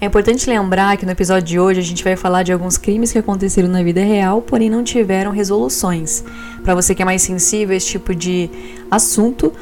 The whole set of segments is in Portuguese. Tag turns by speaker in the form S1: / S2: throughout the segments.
S1: É importante lembrar que no episódio de hoje a gente vai falar de alguns crimes que aconteceram na vida real, porém não tiveram resoluções. Para você que é mais sensível a esse tipo de assunto,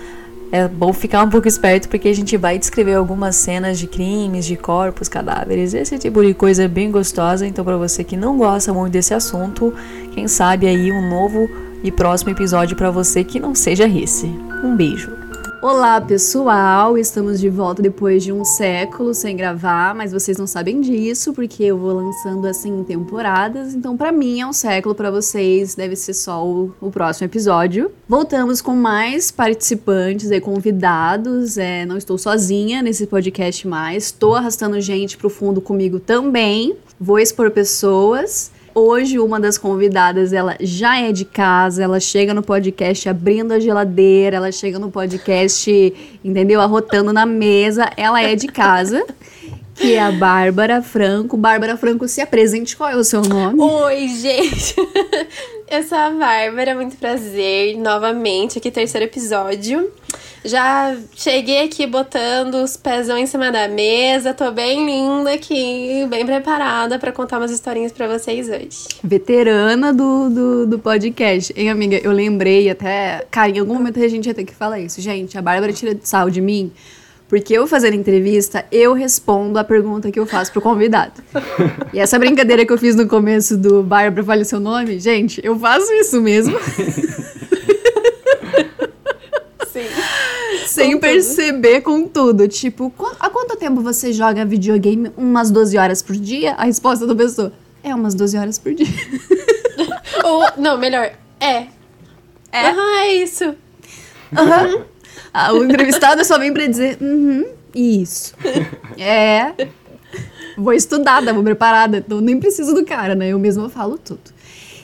S1: é bom ficar um pouco esperto porque a gente vai descrever algumas cenas de crimes, de corpos, cadáveres, esse tipo de coisa bem gostosa. Então, para você que não gosta muito desse assunto, quem sabe aí um novo e próximo episódio para você que não seja esse. Um beijo.
S2: Olá pessoal, estamos de volta depois de um século sem gravar, mas vocês não sabem disso porque eu vou lançando assim em temporadas, então para mim é um século, para vocês deve ser só o, o, próximo episódio. Voltamos com mais participantes e convidados, é, não estou sozinha nesse podcast mais, estou arrastando gente pro fundo comigo também, vou expor pessoas. Hoje uma das convidadas, ela já é de casa, ela chega no podcast abrindo a geladeira, ela chega no podcast, entendeu? Arrotando na mesa, ela é de casa. que é a Bárbara Franco. Bárbara Franco, se apresente, qual é o seu nome?
S3: Oi, gente! Eu sou a Bárbara, muito prazer novamente aqui, terceiro episódio. Já cheguei aqui botando os pezão em cima da mesa, tô bem linda aqui, bem preparada para contar umas historinhas para vocês hoje.
S2: Veterana do, do, do, podcast. Hein, amiga? Eu lembrei até. Cara, em algum momento a gente ia ter que falar isso. Gente, a Bárbara tira sal de mim. Porque eu fazendo entrevista, eu respondo a pergunta que eu faço pro convidado. E essa brincadeira que eu fiz no começo do Bárbara, fale seu nome, gente, eu faço isso mesmo. Sem com perceber tudo. com tudo. Tipo, há quanto tempo você joga videogame? Umas 12 horas por dia? A resposta da pessoa é umas 12 horas por dia.
S3: Ou, não, melhor, é. É? Aham, uhum, é isso.
S2: Aham. Uhum. Ah, o entrevistado só vem pra dizer, uhum, isso. É. Vou estudada, vou preparada. Então nem preciso do cara, né? Eu mesma falo tudo.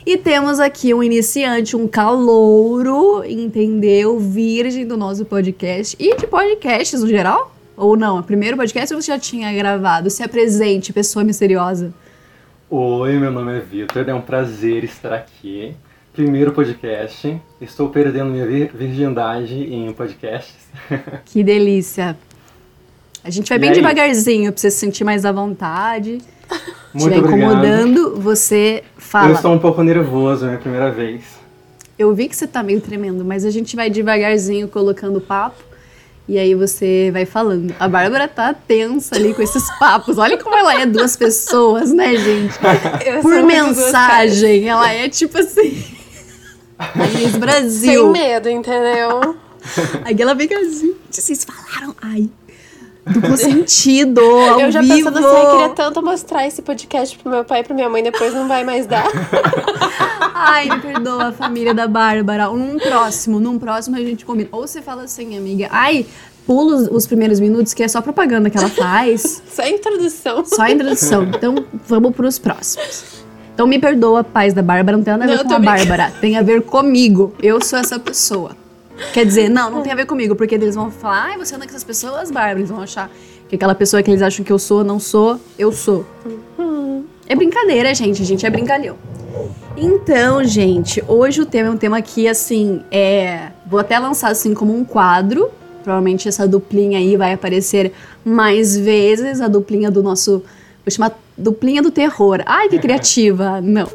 S2: E temos aqui um iniciante, um calouro, entendeu? Virgem do nosso podcast e de podcasts no geral? Ou não? O primeiro podcast você já tinha gravado? Se apresente, pessoa misteriosa.
S4: Oi, meu nome é Vitor, é um prazer estar aqui. Primeiro podcast. Estou perdendo minha virgindade em podcasts.
S2: Que delícia. A gente vai e bem aí? devagarzinho pra você se sentir mais à vontade. Muito estiver incomodando, você fala.
S4: Eu estou um pouco nervoso, é minha primeira vez.
S2: Eu vi que você tá meio tremendo, mas a gente vai devagarzinho colocando papo. E aí você vai falando. A Bárbara tá tensa ali com esses papos. Olha como ela é duas pessoas, né, gente? Eu Por mensagem, ela é tipo assim. Miss Brasil.
S3: Sem medo, entendeu?
S2: Aí ela fica assim. Vocês falaram. Ai, duplo sentido, ao
S3: Eu já
S2: vivo.
S3: pensando assim, eu queria tanto mostrar esse podcast pro meu pai e pra minha mãe, depois não vai mais dar.
S2: Ai, me perdoa, família da Bárbara. Num próximo, num próximo a gente combina. Ou você fala assim, amiga, ai, pula os, os primeiros minutos, que é só propaganda que ela faz.
S3: só a introdução.
S2: Só a introdução. Então, vamos pros próximos. Então me perdoa, pais da Bárbara, não tem nada a ver não, com a Bárbara. Tem a ver comigo. Eu sou essa pessoa. Quer dizer, não, não tem a ver comigo, porque eles vão falar, ai, você anda com essas pessoas, Bárbara. Eles vão achar que aquela pessoa que eles acham que eu sou, não sou, eu sou. Uhum. É brincadeira, gente. A gente é brincalhão. Então, gente, hoje o tema é um tema que, assim, é. Vou até lançar assim como um quadro. Provavelmente essa duplinha aí vai aparecer mais vezes. A duplinha do nosso. Vou chamar duplinha do terror. Ai, que criativa! Não.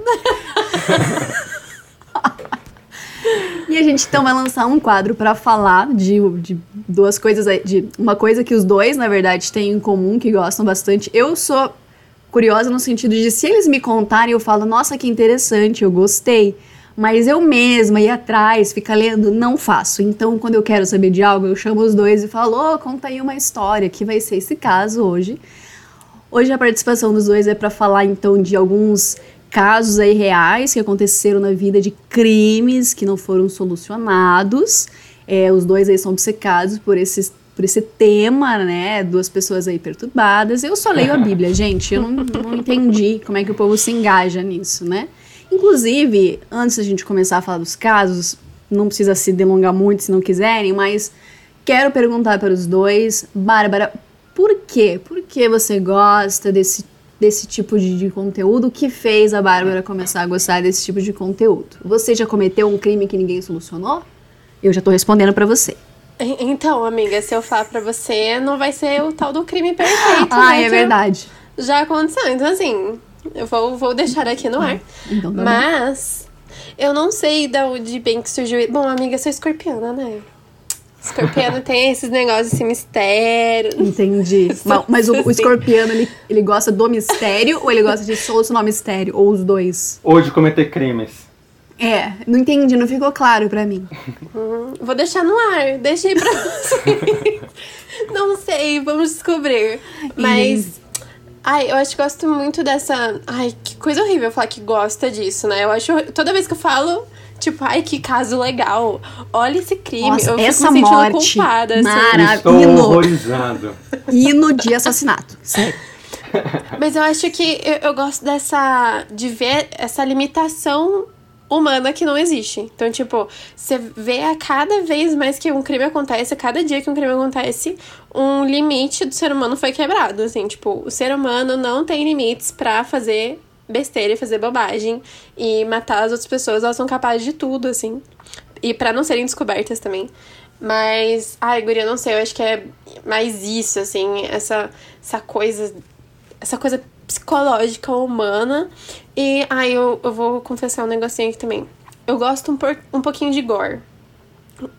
S2: E a gente então vai lançar um quadro para falar de, de duas coisas, de uma coisa que os dois, na verdade, têm em comum, que gostam bastante. Eu sou curiosa no sentido de se eles me contarem, eu falo, nossa, que interessante, eu gostei. Mas eu mesma ir atrás, ficar lendo, não faço. Então, quando eu quero saber de algo, eu chamo os dois e falo, oh, conta aí uma história, que vai ser esse caso hoje. Hoje a participação dos dois é para falar então de alguns casos aí reais que aconteceram na vida de crimes que não foram solucionados. É, os dois aí são obcecados por esses por esse tema, né? Duas pessoas aí perturbadas. Eu só leio a Bíblia, gente. Eu não, não entendi como é que o povo se engaja nisso, né? Inclusive, antes da gente começar a falar dos casos, não precisa se delongar muito se não quiserem, mas quero perguntar para os dois, Bárbara, por quê? Por que você gosta desse desse tipo de, de, conteúdo? O que fez a Bárbara começar a gostar desse tipo de conteúdo? Você já cometeu um crime que ninguém solucionou? Eu já tô respondendo para você.
S3: En- Então, amiga, se eu falar pra você, não vai ser o tal do crime perfeito.
S2: Ah,
S3: né,
S2: é verdade.
S3: Já aconteceu. Então, assim, eu vou, vou deixar aqui no ar.
S2: Então, tá.
S3: Mas eu não sei da onde bem que surgiu. Bom, amiga, sou escorpiana, né? Escorpiano tem esses negócios, esse mistério.
S2: Entendi. Ma- Mas, o, o escorpiano, ele, ele gosta do mistério ou ele gosta de solucionar o mistério? Ou os dois?
S4: Ou de cometer crimes.
S2: É, não entendi, não ficou claro pra mim.
S3: Hum, Vou deixar no ar, deixei pra você. não sei, vamos descobrir. Mas. Ai, eu acho que gosto muito dessa. Ai, que coisa horrível falar que gosta disso, né? Eu acho. Toda vez que eu falo, tipo, ai, que caso legal. Olha esse crime.
S2: Nossa,
S3: eu fico
S2: essa
S3: me sentindo
S2: morte.
S3: culpada, assim.
S2: Mara-
S4: Estou
S2: hino.
S4: horrorizado.
S2: Hino de assassinato. Sério.
S3: Mas eu acho que eu, eu gosto dessa. de ver essa limitação humana que não existe. Então, tipo, você vê a cada vez mais que um crime acontece, a cada dia que um crime acontece, um limite do ser humano foi quebrado. Assim, tipo, o ser humano não tem limites pra fazer besteira e fazer bobagem e matar as outras pessoas, elas são capazes de tudo, assim. E pra não serem descobertas também. Mas, ai, guria, não sei, eu acho que é mais isso, assim, essa, essa coisa essa coisa psicológica humana. E aí eu, eu vou confessar um negocinho aqui também. Eu gosto um, por, um pouquinho de gore.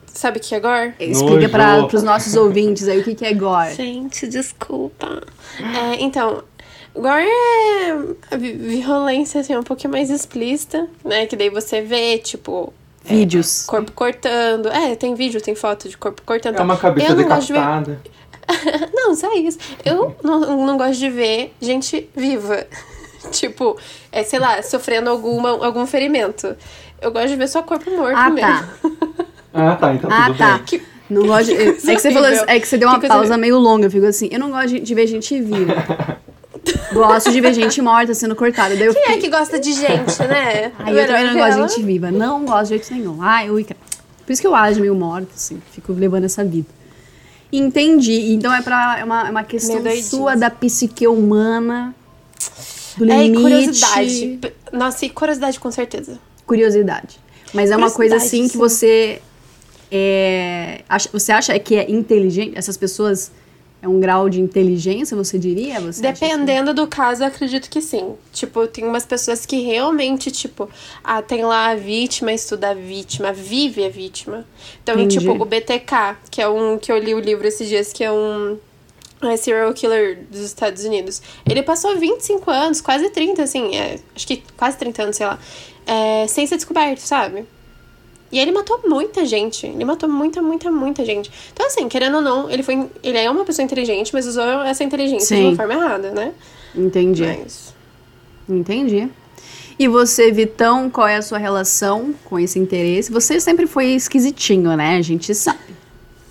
S3: Sabe o que é gore?
S2: Explica pra,
S4: Nojo.
S2: pros nossos ouvintes aí o que, que é gore.
S3: Gente, desculpa. É, então, gore é vi- violência assim, um pouquinho mais explícita, né? Que daí você vê, tipo,
S2: Vídeos.
S3: corpo cortando. É, tem vídeo, tem foto de corpo cortando.
S4: É uma cabeça
S3: eu não gosto de ver
S4: decapitada.
S3: Não, só isso. Eu não, não gosto de ver gente viva. tipo, é, sei lá, sofrendo alguma, algum ferimento. Eu gosto de ver só corpo morto
S2: Ah,
S3: mesmo.
S2: tá.
S4: Ah, tá, então
S2: Ah,
S4: tudo
S2: tá.
S4: bem.
S3: Que-
S2: Não gosto de... É que você falou é que você deu uma pausa meio longa. Eu fico assim, eu não gosto de ver gente viva. Gosto de ver gente morta sendo cortada. Daí
S3: Quem é
S2: fiquei...
S3: que gosta de gente, né?
S2: Ai, eu também não gosto
S3: Ela-
S2: de gente viva. Não gosto de jeito nenhum. Ai, ui, cara. Por isso que eu acho meio morta, assim. Fico levando essa vida. Entendi. Então é, pra, é, uma, é uma questão sua da psique humana. Do
S3: É, e
S2: limite.
S3: curiosidade. Nossa, e curiosidade com certeza.
S2: Curiosidade. Mas é uma coisa assim que
S3: sim.
S2: você. É, acha, você acha que é inteligente? Essas pessoas. É um grau de inteligência, você diria? Você acha que-
S3: Dependendo do caso, eu acredito que sim. Tipo, tem umas pessoas que realmente, tipo, ah, tem lá a vítima, estuda a vítima, vive a vítima. Então,
S2: Entendi.
S3: tipo, o BTK, que é um que eu li o livro esses dias, que é um é, serial killer dos Estados Unidos. Ele passou 25 anos, quase 30, assim, é, acho que quase 30 anos, sei lá, é, sem ser descoberto, sabe? E ele matou muita gente. Ele matou muita, muita, muita gente. Então, assim, querendo ou não, ele foi. Ele é uma pessoa inteligente, mas usou essa inteligência de
S2: Sim.
S3: uma forma errada, né?
S2: Entendi.
S3: Mas.
S2: Entendi. E você, Vitão, qual é a sua relação com esse interesse? Você sempre foi esquisitinho, né? A gente sabe.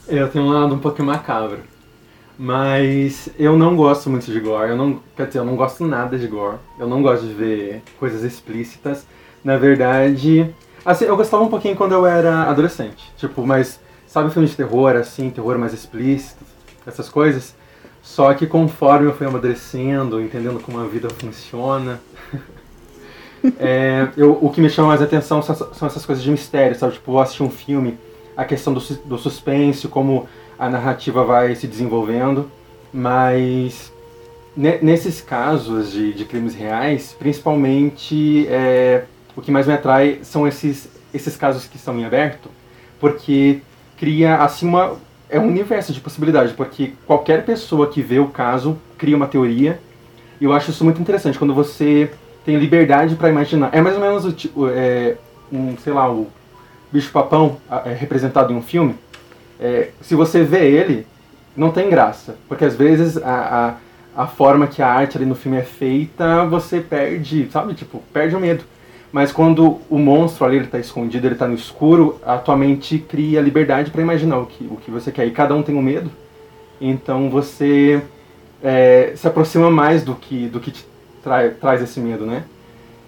S4: Eu tenho um lado um pouquinho macabro. Mas eu não gosto muito de gore. Eu não, quer dizer, eu não gosto nada de gore. Eu não gosto de ver coisas explícitas. Na verdade, assim, eu gostava um pouquinho quando eu era adolescente. Tipo, mas sabe filme de terror, assim, terror mais explícito, essas coisas? Só que conforme eu fui amadurecendo, entendendo como a vida funciona, é, eu, o que me chama mais atenção são, essas coisas de mistério, sabe? Tipo, assistir um filme, a questão do, do suspense, como a narrativa vai se desenvolvendo, mas ne- nesses casos de, de crimes reais, principalmente é, o que mais me atrai são esses, esses casos que estão em aberto, porque cria assim uma é um universo de possibilidade, porque qualquer pessoa que vê o caso cria uma teoria. E eu acho isso muito interessante quando você tem liberdade para imaginar. É mais ou menos o é, um, sei lá, o bicho papão a- é, representado em um filme. É, se você vê ele, não tem graça, porque às vezes a, a, a forma que a arte ali no filme é feita, você perde, sabe, tipo, perde o medo. Mas quando o monstro ali ele tá escondido, ele tá no escuro, a tua mente cria liberdade para imaginar o que, o que você quer. E cada um tem um medo, então você é, se aproxima mais do que, do que te trai- traz esse medo, né?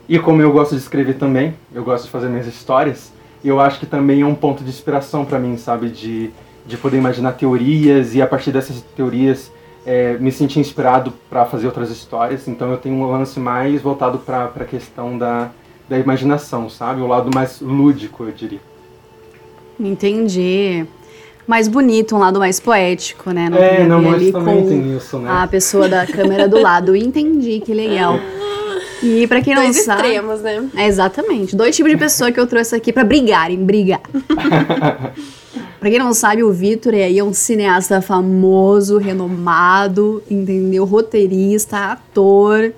S4: E como eu gosto de escrever também, eu gosto de fazer minhas histórias, eu acho que também é um ponto de inspiração para mim, sabe? De, de poder imaginar teorias e a partir dessas teorias é, me sentir inspirado para fazer outras histórias. Então eu tenho um lance mais voltado para a questão da, da imaginação, sabe? O lado mais lúdico, eu diria.
S2: Entendi. mais bonito, um lado mais poético, né?
S4: É,
S2: tem a
S4: não, mas também tem isso, né?
S2: a pessoa da câmera do lado. Entendi, que legal. E pra quem não
S3: Dois
S2: sabe.
S3: extremos, né?
S2: É, exatamente. Dois tipos de pessoa que eu trouxe aqui pra brigarem, brigar. pra quem não sabe, o Vitor é aí é um cineasta famoso, renomado, entendeu? Roteirista, ator.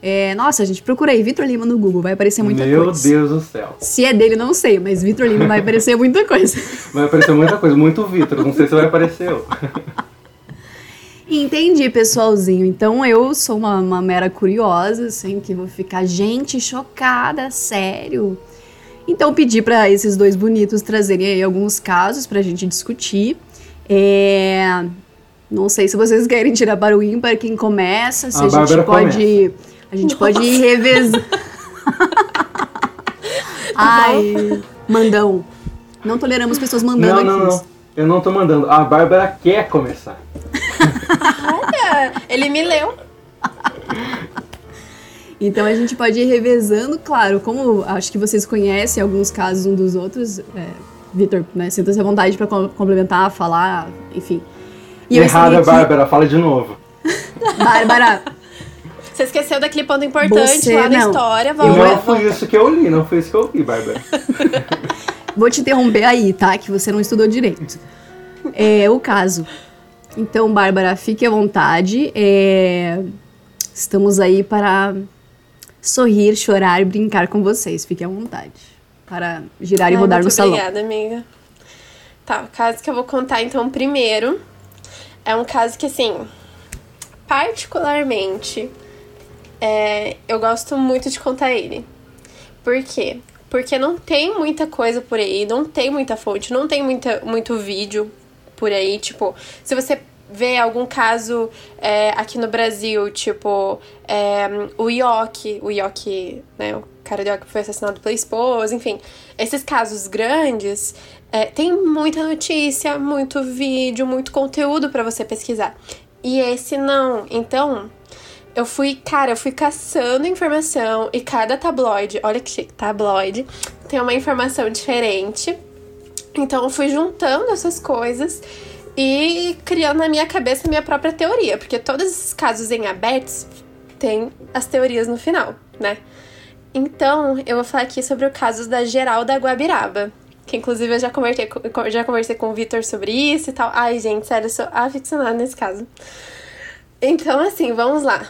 S2: É, nossa, gente, procura aí Vitor Lima no Google, vai aparecer muita
S4: Meu
S2: coisa.
S4: Deus do céu.
S2: Se é dele, não sei, mas Vitor Lima vai aparecer muita coisa.
S4: Vai aparecer muita coisa, muito Vitor. Não sei se vai aparecer eu.
S2: Entendi, pessoalzinho. Então eu sou uma, uma mera curiosa, assim, que vou ficar, gente, chocada, sério. Então pedi pra esses dois bonitos trazerem aí alguns casos pra gente discutir. É, Não sei se vocês querem tirar para o ímpar quem começa, se
S4: A
S2: a, gente pode. A gente pode ir revezando. Ai, mandão. Não toleramos pessoas mandando
S4: Não, não,
S2: aqui.
S4: não. Eu não tô mandando. A Bárbara quer começar.
S3: Olha, ele me leu.
S2: Então a gente pode ir revezando, claro, como acho que vocês conhecem alguns casos um dos outros. É, Vitor, né? Sinta-se à vontade para complementar, falar, enfim. E
S4: Errada,
S2: aqui-
S4: Bárbara. Fala de novo.
S2: Bárbara,
S3: Você esqueceu daquele ponto importante
S2: Você
S3: lá na
S2: não.
S3: história. Vamos
S4: não foi isso que eu li, não foi isso que eu vi, Bárbara.
S2: vou te interromper aí, tá? Que você não estudou direito. É o caso. Então, Bárbara, fique à vontade. É, Estamos aí para sorrir, chorar e brincar com vocês. Fique à vontade. Para girar e
S3: Ai,
S2: rodar
S3: muito
S2: no salão.
S3: Obrigada, amiga. Tá, o caso que eu vou contar então primeiro é um caso que, assim, particularmente, é, eu gosto muito de contar ele. Por quê? Porque não tem muita coisa por aí, não tem muita fonte, não tem muita, muito vídeo por aí. Tipo, se você vê algum caso é, aqui no Brasil, tipo, é, o Ioki, o Ioki, né, o cara do Ioki foi assassinado pela esposa, enfim. Esses casos grandes, é, tem muita notícia, muito vídeo, muito conteúdo pra você pesquisar. E esse não. Então, eu fui, cara, eu fui caçando informação e cada tabloide, olha que chique, tabloide, tem uma informação diferente. Então eu fui juntando essas coisas e criando na minha cabeça a minha própria teoria, porque todos esses casos em abertos têm as teorias no final, né? Então, eu vou falar aqui sobre o caso da Geralda Guabiraba. Que inclusive eu já conversei, já conversei com o Vitor sobre isso e tal. Ai, gente, sério, eu sou aficionada nesse caso. Então, assim, vamos lá.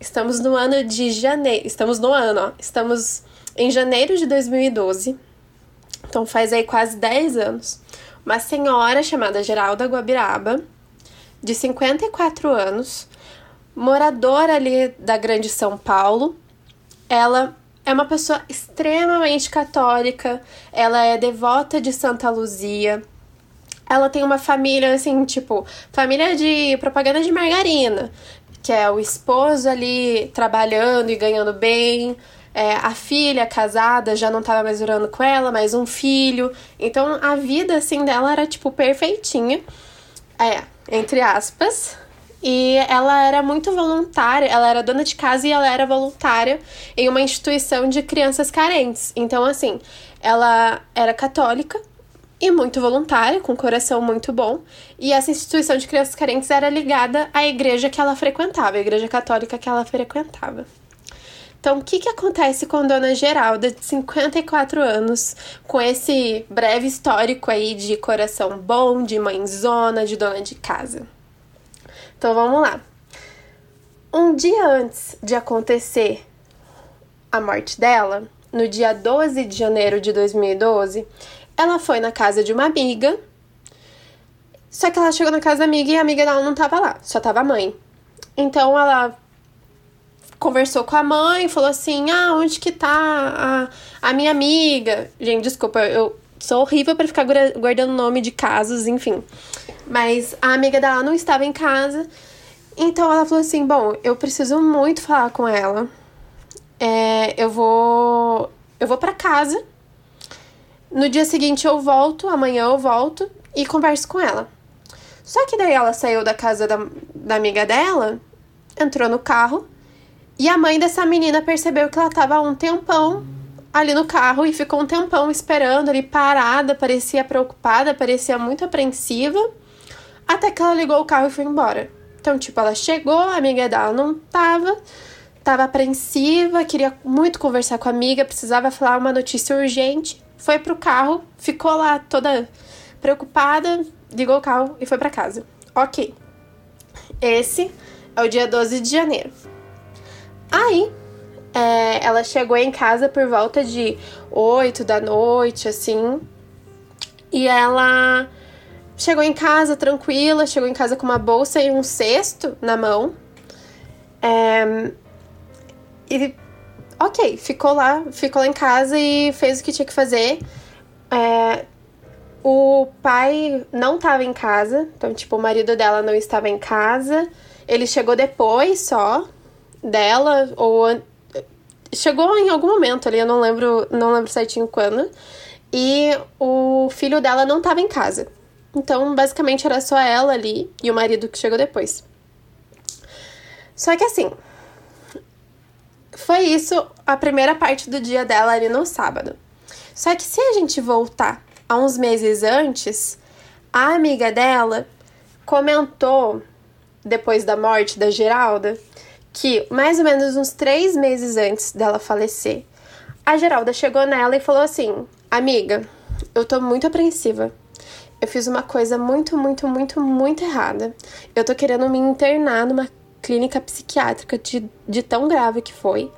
S3: Estamos no ano de janeiro. Estamos no ano, ó. Estamos em janeiro de 2012. Então faz aí quase 10 anos. Uma senhora chamada Geralda Guabiraba, de 54 anos, moradora ali da Grande São Paulo. Ela é uma pessoa extremamente católica, ela é devota de Santa Luzia. Ela tem uma família, assim, tipo, família de propaganda de margarina, que é o esposo ali trabalhando e ganhando bem, é, a filha casada já não tava mais morando com ela, mais um filho. Então a vida, assim, dela era, tipo, perfeitinha. É, entre aspas. E ela era muito voluntária, ela era dona de casa e ela era voluntária em uma instituição de crianças carentes. Então, assim, ela era católica e muito voluntária, com um coração muito bom. E essa instituição de crianças carentes era ligada à igreja que ela frequentava, a igreja católica que ela frequentava. Então, o que, que acontece com Dona Geralda, de 54 anos, com esse breve histórico aí de coração bom, de mãezona, de dona de casa? Então, vamos lá. Um dia antes de acontecer a morte dela, no dia 12 de janeiro de 2012, ela foi na casa de uma amiga. Só que ela chegou na casa da amiga e a amiga dela não tava lá, só tava a mãe. Então ela conversou com a mãe, falou assim: "Ah, onde que tá a, a minha amiga?". Gente, desculpa, eu sou horrível para ficar guardando nome de casos, enfim. Mas a amiga dela não estava em casa. Então ela falou assim: "Bom, eu preciso muito falar com ela. É, eu vou eu vou para casa. No dia seguinte eu volto, amanhã eu volto e converso com ela". Só que daí ela saiu da casa da, da amiga dela, entrou no carro e a mãe dessa menina percebeu que ela tava há um tempão ali no carro e ficou um tempão esperando ali parada, parecia preocupada, parecia muito apreensiva, até que ela ligou o carro e foi embora. Então, tipo, ela chegou, a amiga dela não tava, tava apreensiva, queria muito conversar com a amiga, precisava falar uma notícia urgente, foi pro carro, ficou lá toda preocupada, ligou o carro e foi para casa. Ok. Esse é o dia 12 de janeiro. Aí, é, ela chegou em casa por volta de 8 da noite, assim. E ela chegou em casa tranquila, chegou em casa com uma bolsa e um cesto na mão. É, e, ok, ficou lá, ficou lá em casa e fez o que tinha que fazer. É, o pai não estava em casa, então, tipo, o marido dela não estava em casa. Ele chegou depois só dela, ou chegou em algum momento ali, eu não lembro, não lembro certinho quando. E o filho dela não estava em casa. Então, basicamente era só ela ali e o marido que chegou depois. Só que assim, foi isso a primeira parte do dia dela ali no sábado. Só que se a gente voltar a uns meses antes, a amiga dela comentou depois da morte da Geralda que mais ou menos uns três meses antes dela falecer, a Geralda chegou nela e falou assim: Amiga, eu tô muito apreensiva. Eu fiz uma coisa muito, muito, muito, muito errada. Eu tô querendo me internar numa clínica psiquiátrica de, de tão grave que foi.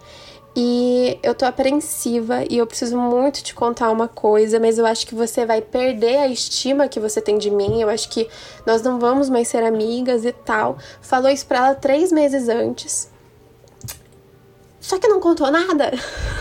S3: E eu tô apreensiva e eu preciso muito te contar uma coisa, mas eu acho que você vai perder a estima que você tem de mim. Eu acho que nós não vamos mais ser amigas e tal. Falou isso pra ela três meses antes. Só que não contou nada.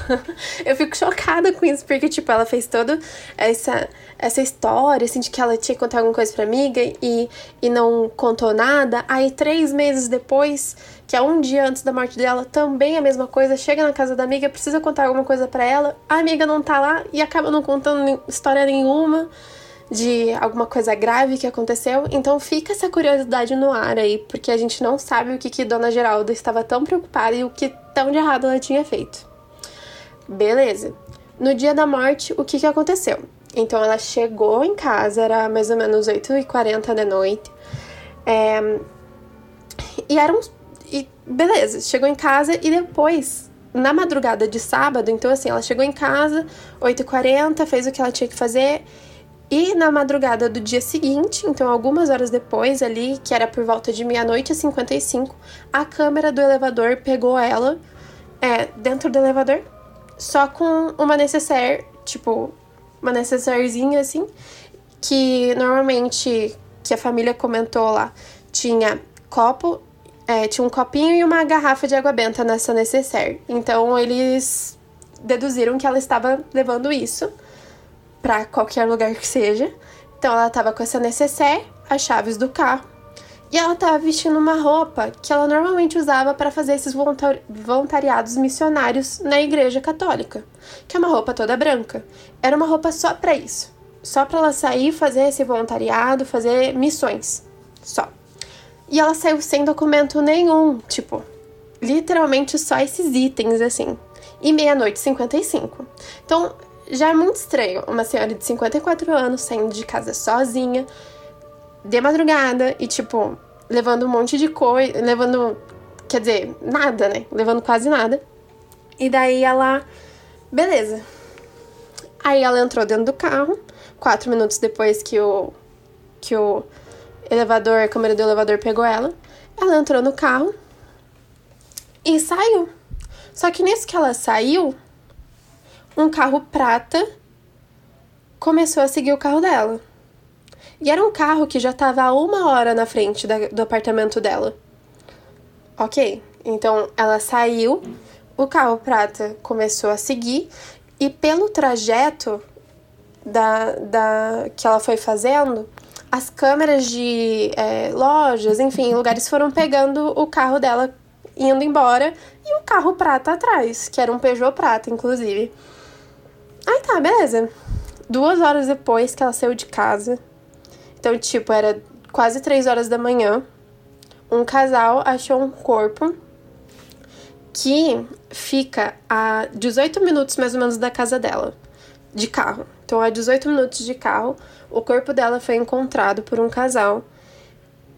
S3: eu fico chocada com isso, porque, tipo, ela fez toda essa, essa história, assim, de que ela tinha que contar alguma coisa pra amiga e, e não contou nada. Aí, três meses depois, que é um dia antes da morte dela, também a mesma coisa, chega na casa da amiga, precisa contar alguma coisa para ela, a amiga não tá lá e acaba não contando história nenhuma de alguma coisa grave que aconteceu. Então fica essa curiosidade no ar aí, porque a gente não sabe o que, que Dona Geralda estava tão preocupada e o que tão de errado ela tinha feito. Beleza. No dia da morte, o que, que aconteceu? Então ela chegou em casa, era mais ou menos 8h40 da noite. É, e era um. E beleza, chegou em casa e depois, na madrugada de sábado, então assim, ela chegou em casa, 8h40, fez o que ela tinha que fazer e na madrugada do dia seguinte, então algumas horas depois ali, que era por volta de meia-noite e 55, a câmera do elevador pegou ela é, dentro do elevador, só com uma necessaire, tipo, uma necessairezinha assim, que normalmente, que a família comentou lá, tinha copo, é, tinha um copinho e uma garrafa de água benta nessa necessaire. Então eles deduziram que ela estava levando isso para qualquer lugar que seja. Então ela tava com essa necessaire, as chaves do carro, e ela tava vestindo uma roupa que ela normalmente usava para fazer esses voluntariados missionários na igreja católica, que é uma roupa toda branca. Era uma roupa só para isso, só para ela sair fazer esse voluntariado, fazer missões, só. E ela saiu sem documento nenhum, tipo, literalmente só esses itens assim. E meia-noite 55. Então, já é muito estranho uma senhora de 54 anos saindo de casa sozinha, de madrugada e, tipo, levando um monte de coisa, levando, quer dizer, nada, né? Levando quase nada. E daí ela, beleza. Aí ela entrou dentro do carro, quatro minutos depois que o, que o elevador, a câmera do elevador pegou ela. Ela entrou no carro e saiu. Só que nisso que ela saiu, um carro prata começou a seguir o carro dela. E era um carro que já estava a uma hora na frente da, do apartamento dela. Ok, então ela saiu, o carro prata começou a seguir, e pelo trajeto da, da que ela foi fazendo, as câmeras de é, lojas, enfim, lugares foram pegando o carro dela indo embora e o carro prata atrás, que era um Peugeot prata, inclusive. Aí tá, beleza. Duas horas depois que ela saiu de casa, então, tipo, era quase três horas da manhã, um casal achou um corpo que fica a 18 minutos mais ou menos da casa dela, de carro. Então, a 18 minutos de carro, o corpo dela foi encontrado por um casal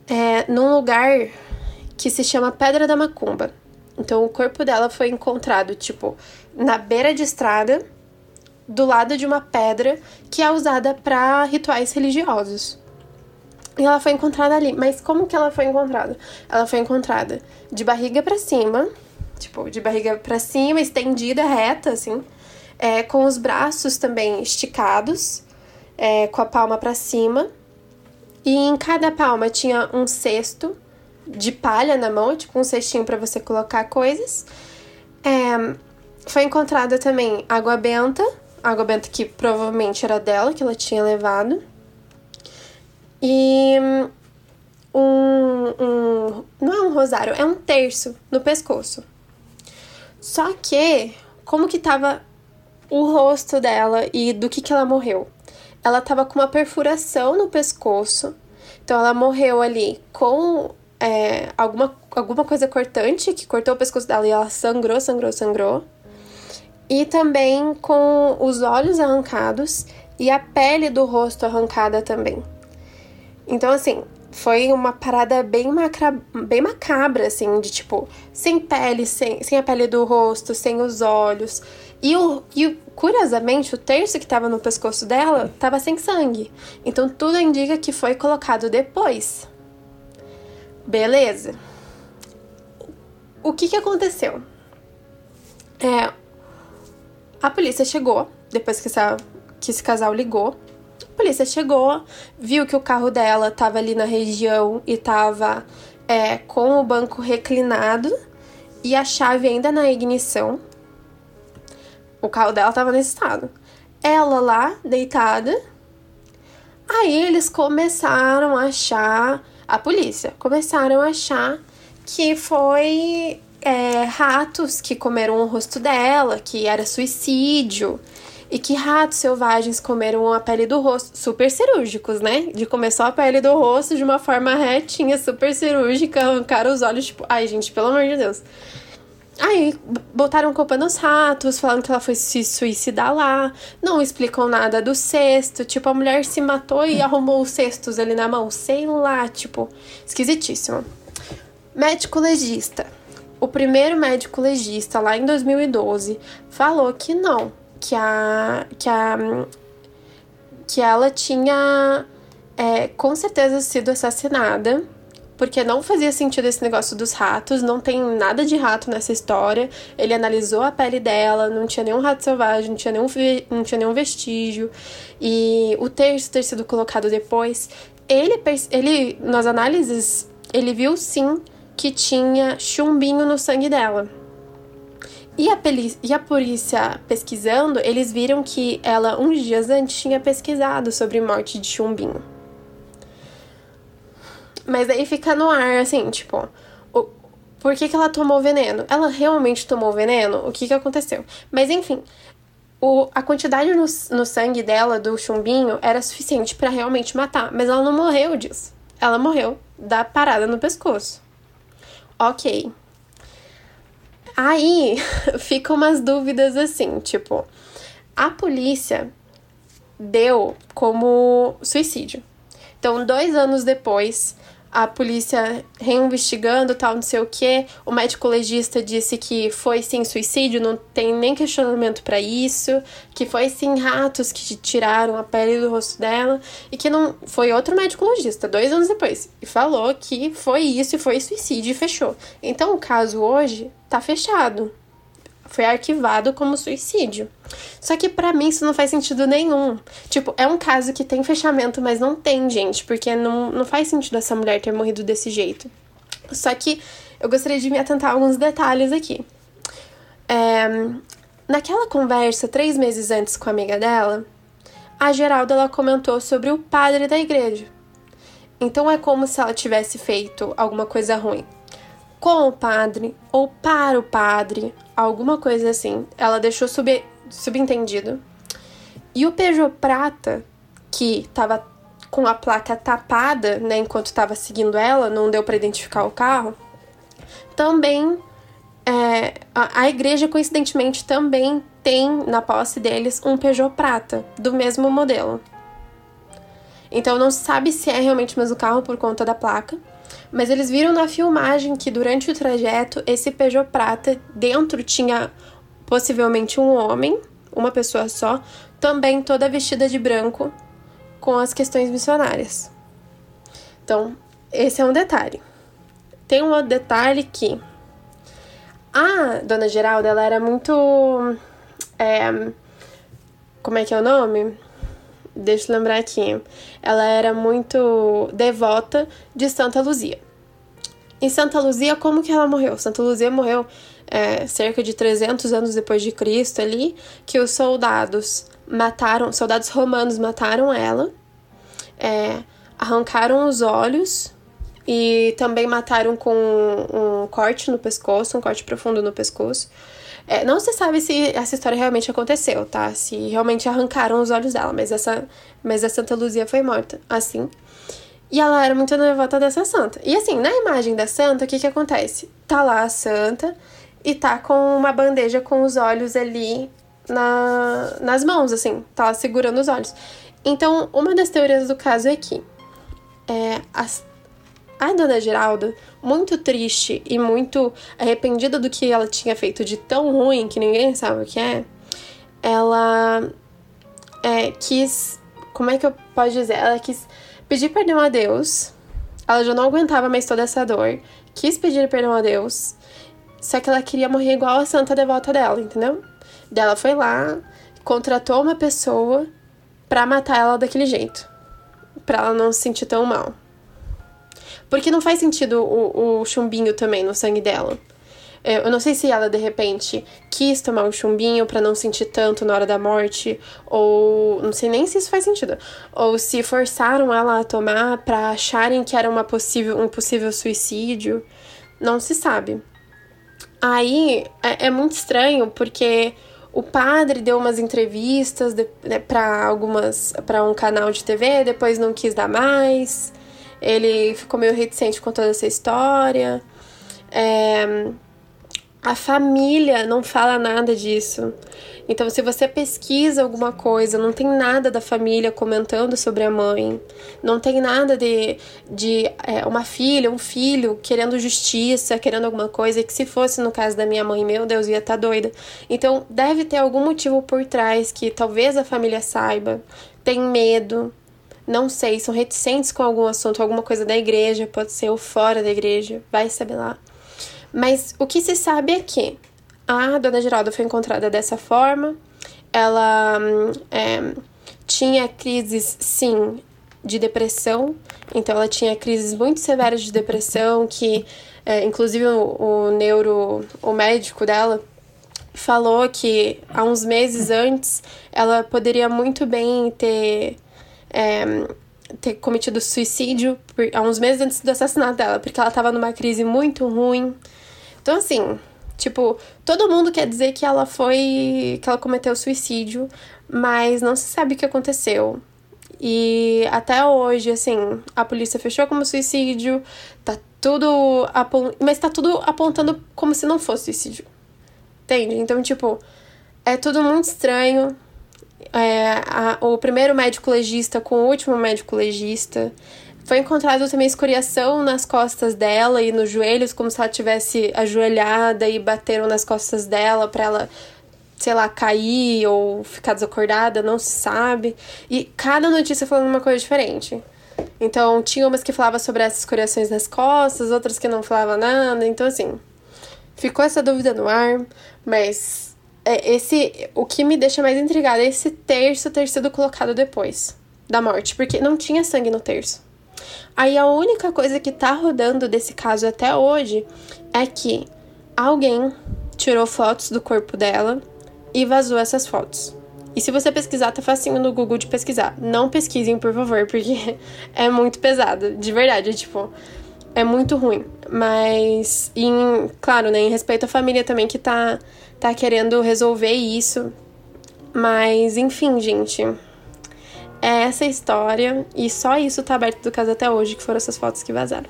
S3: é, num lugar que se chama Pedra da Macumba. Então, o corpo dela foi encontrado, tipo, na beira de estrada, do lado de uma pedra que é usada para rituais religiosos. E ela foi encontrada ali. Mas como que ela foi encontrada? Ela foi encontrada de barriga para cima, tipo, de barriga para cima, estendida, reta, assim, é, com os braços também esticados, é, com a palma para cima. E em cada palma tinha um cesto de palha na mão, tipo um cestinho para você colocar coisas. É, foi encontrada também água benta, água benta que provavelmente era dela, que ela tinha levado. E um, um. Não é um rosário, é um terço no pescoço. Só que, como que tava o rosto dela e do que que ela morreu? Ela tava com uma perfuração no pescoço. Então ela morreu ali com é, alguma, alguma coisa cortante que cortou o pescoço dela e ela sangrou, sangrou, sangrou. E também com os olhos arrancados e a pele do rosto arrancada também. Então, assim, foi uma parada bem, macra, bem macabra, assim, de tipo, sem pele, sem, sem a pele do rosto, sem os olhos. E, o, e curiosamente, o terço que tava no pescoço dela tava sem sangue. Então tudo indica que foi colocado depois. Beleza. O que que aconteceu? É, a polícia chegou, depois que, essa, que esse casal ligou. A polícia chegou, viu que o carro dela tava ali na região e tava é, com o banco reclinado e a chave ainda na ignição. O carro dela tava nesse estado. Ela lá, deitada. Aí eles começaram a achar a polícia começaram a achar que foi é, ratos que comeram o rosto dela, que era suicídio. E que ratos selvagens comeram a pele do rosto, super cirúrgicos, né? De comer só a pele do rosto de uma forma retinha, super cirúrgica, arrancaram os olhos, tipo, ai gente, pelo amor de Deus. Aí botaram culpa nos ratos, falando que ela foi se suicidar lá. Não explicam nada do cesto. Tipo, a mulher se matou e arrumou os cestos ali na mão. Sei lá, tipo, esquisitíssimo. Médico legista. O primeiro médico legista, lá em 2012, falou que não. Que a. Que a. Que ela tinha. É, com certeza sido assassinada porque não fazia sentido esse negócio dos ratos, não tem nada de rato nessa história. Ele analisou a pele dela, não tinha nenhum rato selvagem, não tinha nenhum, não tinha nenhum vestígio. E o terço ter sido colocado depois, ele, ele nas análises, ele viu sim que tinha chumbinho no sangue dela. E a, e a polícia pesquisando, eles viram que ela, uns dias antes, tinha pesquisado sobre morte de chumbinho. Mas aí fica no ar, assim, tipo, o, por que, que ela tomou veneno? Ela realmente tomou veneno? O que, que aconteceu? Mas enfim, o, a quantidade no, no sangue dela, do chumbinho, era suficiente para realmente matar. Mas ela não morreu disso. Ela morreu da parada no pescoço. Ok. Aí ficam umas dúvidas assim, tipo, a polícia deu como suicídio. Então, dois anos depois, a polícia reinvestigando, tal, não sei o que. O médico legista disse que foi sim suicídio, não tem nem questionamento para isso, que foi sim ratos que tiraram a pele do rosto dela e que não foi outro médico legista, dois anos depois, e falou que foi isso e foi suicídio e fechou. Então o caso hoje tá fechado foi arquivado como suicídio. Só que para mim isso não faz sentido nenhum. Tipo, é um caso que tem fechamento, mas não tem, gente, porque não, não faz sentido essa mulher ter morrido desse jeito. Só que eu gostaria de me atentar a alguns detalhes aqui. É, naquela conversa, três meses antes com a amiga dela, a Geralda ela comentou sobre o padre da igreja. Então é como se ela tivesse feito alguma coisa ruim com o padre ou para o padre, alguma coisa assim. Ela deixou sub, subentendido. E o Peugeot Prata, que tava com a placa tapada, né, enquanto estava seguindo ela, não deu para identificar o carro, também é, a, a igreja, coincidentemente, também tem na posse deles um Peugeot prata, do mesmo modelo. Então não se sabe se é realmente o mesmo carro por conta da placa. Mas eles viram na filmagem que durante o trajeto, esse Peugeot prata dentro tinha possivelmente um homem, uma pessoa só, também toda vestida de branco, com as questões missionárias. Então, esse é um detalhe. Tem um outro detalhe que a dona Geralda, ela era muito. É, como é que é o nome? Deixa eu lembrar aqui. Ela era muito devota de Santa Luzia. Em Santa Luzia, como que ela morreu? Santa Luzia morreu é, cerca de 300 anos depois de Cristo ali, que os soldados mataram, soldados romanos mataram ela, é, arrancaram os olhos e também mataram com um corte no pescoço, um corte profundo no pescoço. É, não se sabe se essa história realmente aconteceu, tá? Se realmente arrancaram os olhos dela, mas essa, mas a Santa Luzia foi morta, assim. E ela era muito devota dessa santa. E assim, na imagem da santa, o que que acontece? Tá lá a santa e tá com uma bandeja com os olhos ali na, nas mãos, assim, tá segurando os olhos. Então, uma das teorias do caso é que é, as a dona Geralda, muito triste e muito arrependida do que ela tinha feito de tão ruim que ninguém sabe o que é, ela é, quis. Como é que eu posso dizer? Ela quis pedir perdão a Deus. Ela já não aguentava mais toda essa dor. Quis pedir perdão a Deus. Só que ela queria morrer igual a santa devota dela, entendeu? Dela foi lá, contratou uma pessoa pra matar ela daquele jeito. Pra ela não se sentir tão mal. Porque não faz sentido o, o chumbinho também no sangue dela. É, eu não sei se ela de repente quis tomar um chumbinho para não sentir tanto na hora da morte, ou não sei nem se isso faz sentido, ou se forçaram ela a tomar para acharem que era uma possível, um possível suicídio, não se sabe. Aí é, é muito estranho porque o padre deu umas entrevistas né, para algumas para um canal de TV, depois não quis dar mais. Ele ficou meio reticente com toda essa história. É, a família não fala nada disso. Então, se você pesquisa alguma coisa, não tem nada da família comentando sobre a mãe, não tem nada de, de é, uma filha, um filho querendo justiça, querendo alguma coisa, que se fosse no caso da minha mãe, meu Deus, ia estar tá doida. Então, deve ter algum motivo por trás que talvez a família saiba, tem medo, não sei, são reticentes com algum assunto, alguma coisa da igreja, pode ser ou fora da igreja, vai saber lá. Mas o que se sabe é que a dona Geralda foi encontrada dessa forma, ela é, tinha crises, sim, de depressão, então ela tinha crises muito severas de depressão, que é, inclusive o, o neuro, o médico dela, falou que há uns meses antes ela poderia muito bem ter é, ter cometido suicídio por, há uns meses antes do assassinato dela, porque ela tava numa crise muito ruim. Então, assim, tipo, todo mundo quer dizer que ela foi. que ela cometeu suicídio, mas não se sabe o que aconteceu. E até hoje, assim, a polícia fechou como suicídio, tá tudo. Mas tá tudo apontando como se não fosse suicídio. Entende? Então, tipo, é tudo muito estranho é, a, o primeiro médico legista com o último médico legista. Foi encontrado também escoriação nas costas dela e nos joelhos, como se ela tivesse ajoelhada e bateram nas costas dela para ela, sei lá, cair ou ficar desacordada, não se sabe. E cada notícia falando uma coisa diferente. Então, tinha umas que falavam sobre essas escoriações nas costas, outras que não falavam nada. Então, assim, ficou essa dúvida no ar, mas esse o que me deixa mais intrigada é esse terço ter sido colocado depois da morte, porque não tinha sangue no terço. Aí a única coisa que tá rodando desse caso até hoje é que alguém tirou fotos do corpo dela e vazou essas fotos. E se você pesquisar, tá facinho no Google de pesquisar. Não pesquisem, por favor, porque é muito pesado. De verdade, é tipo, é muito ruim. Mas, em, claro, né, em respeito à família também que tá tá querendo resolver isso. Mas, enfim, gente. É essa história. E só isso tá aberto do caso até hoje, que foram essas fotos que vazaram.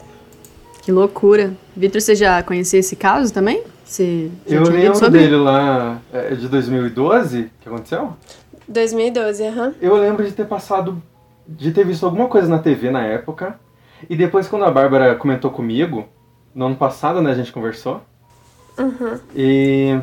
S2: Que loucura. Vitor, você já conhecia esse caso também? Você já
S4: Eu lembro
S2: sobre?
S4: dele lá, é, de 2012, que aconteceu?
S3: 2012, aham.
S4: Eu lembro de ter passado, de ter visto alguma coisa na TV na época. E depois, quando a Bárbara comentou comigo, no ano passado, né, a gente conversou. E.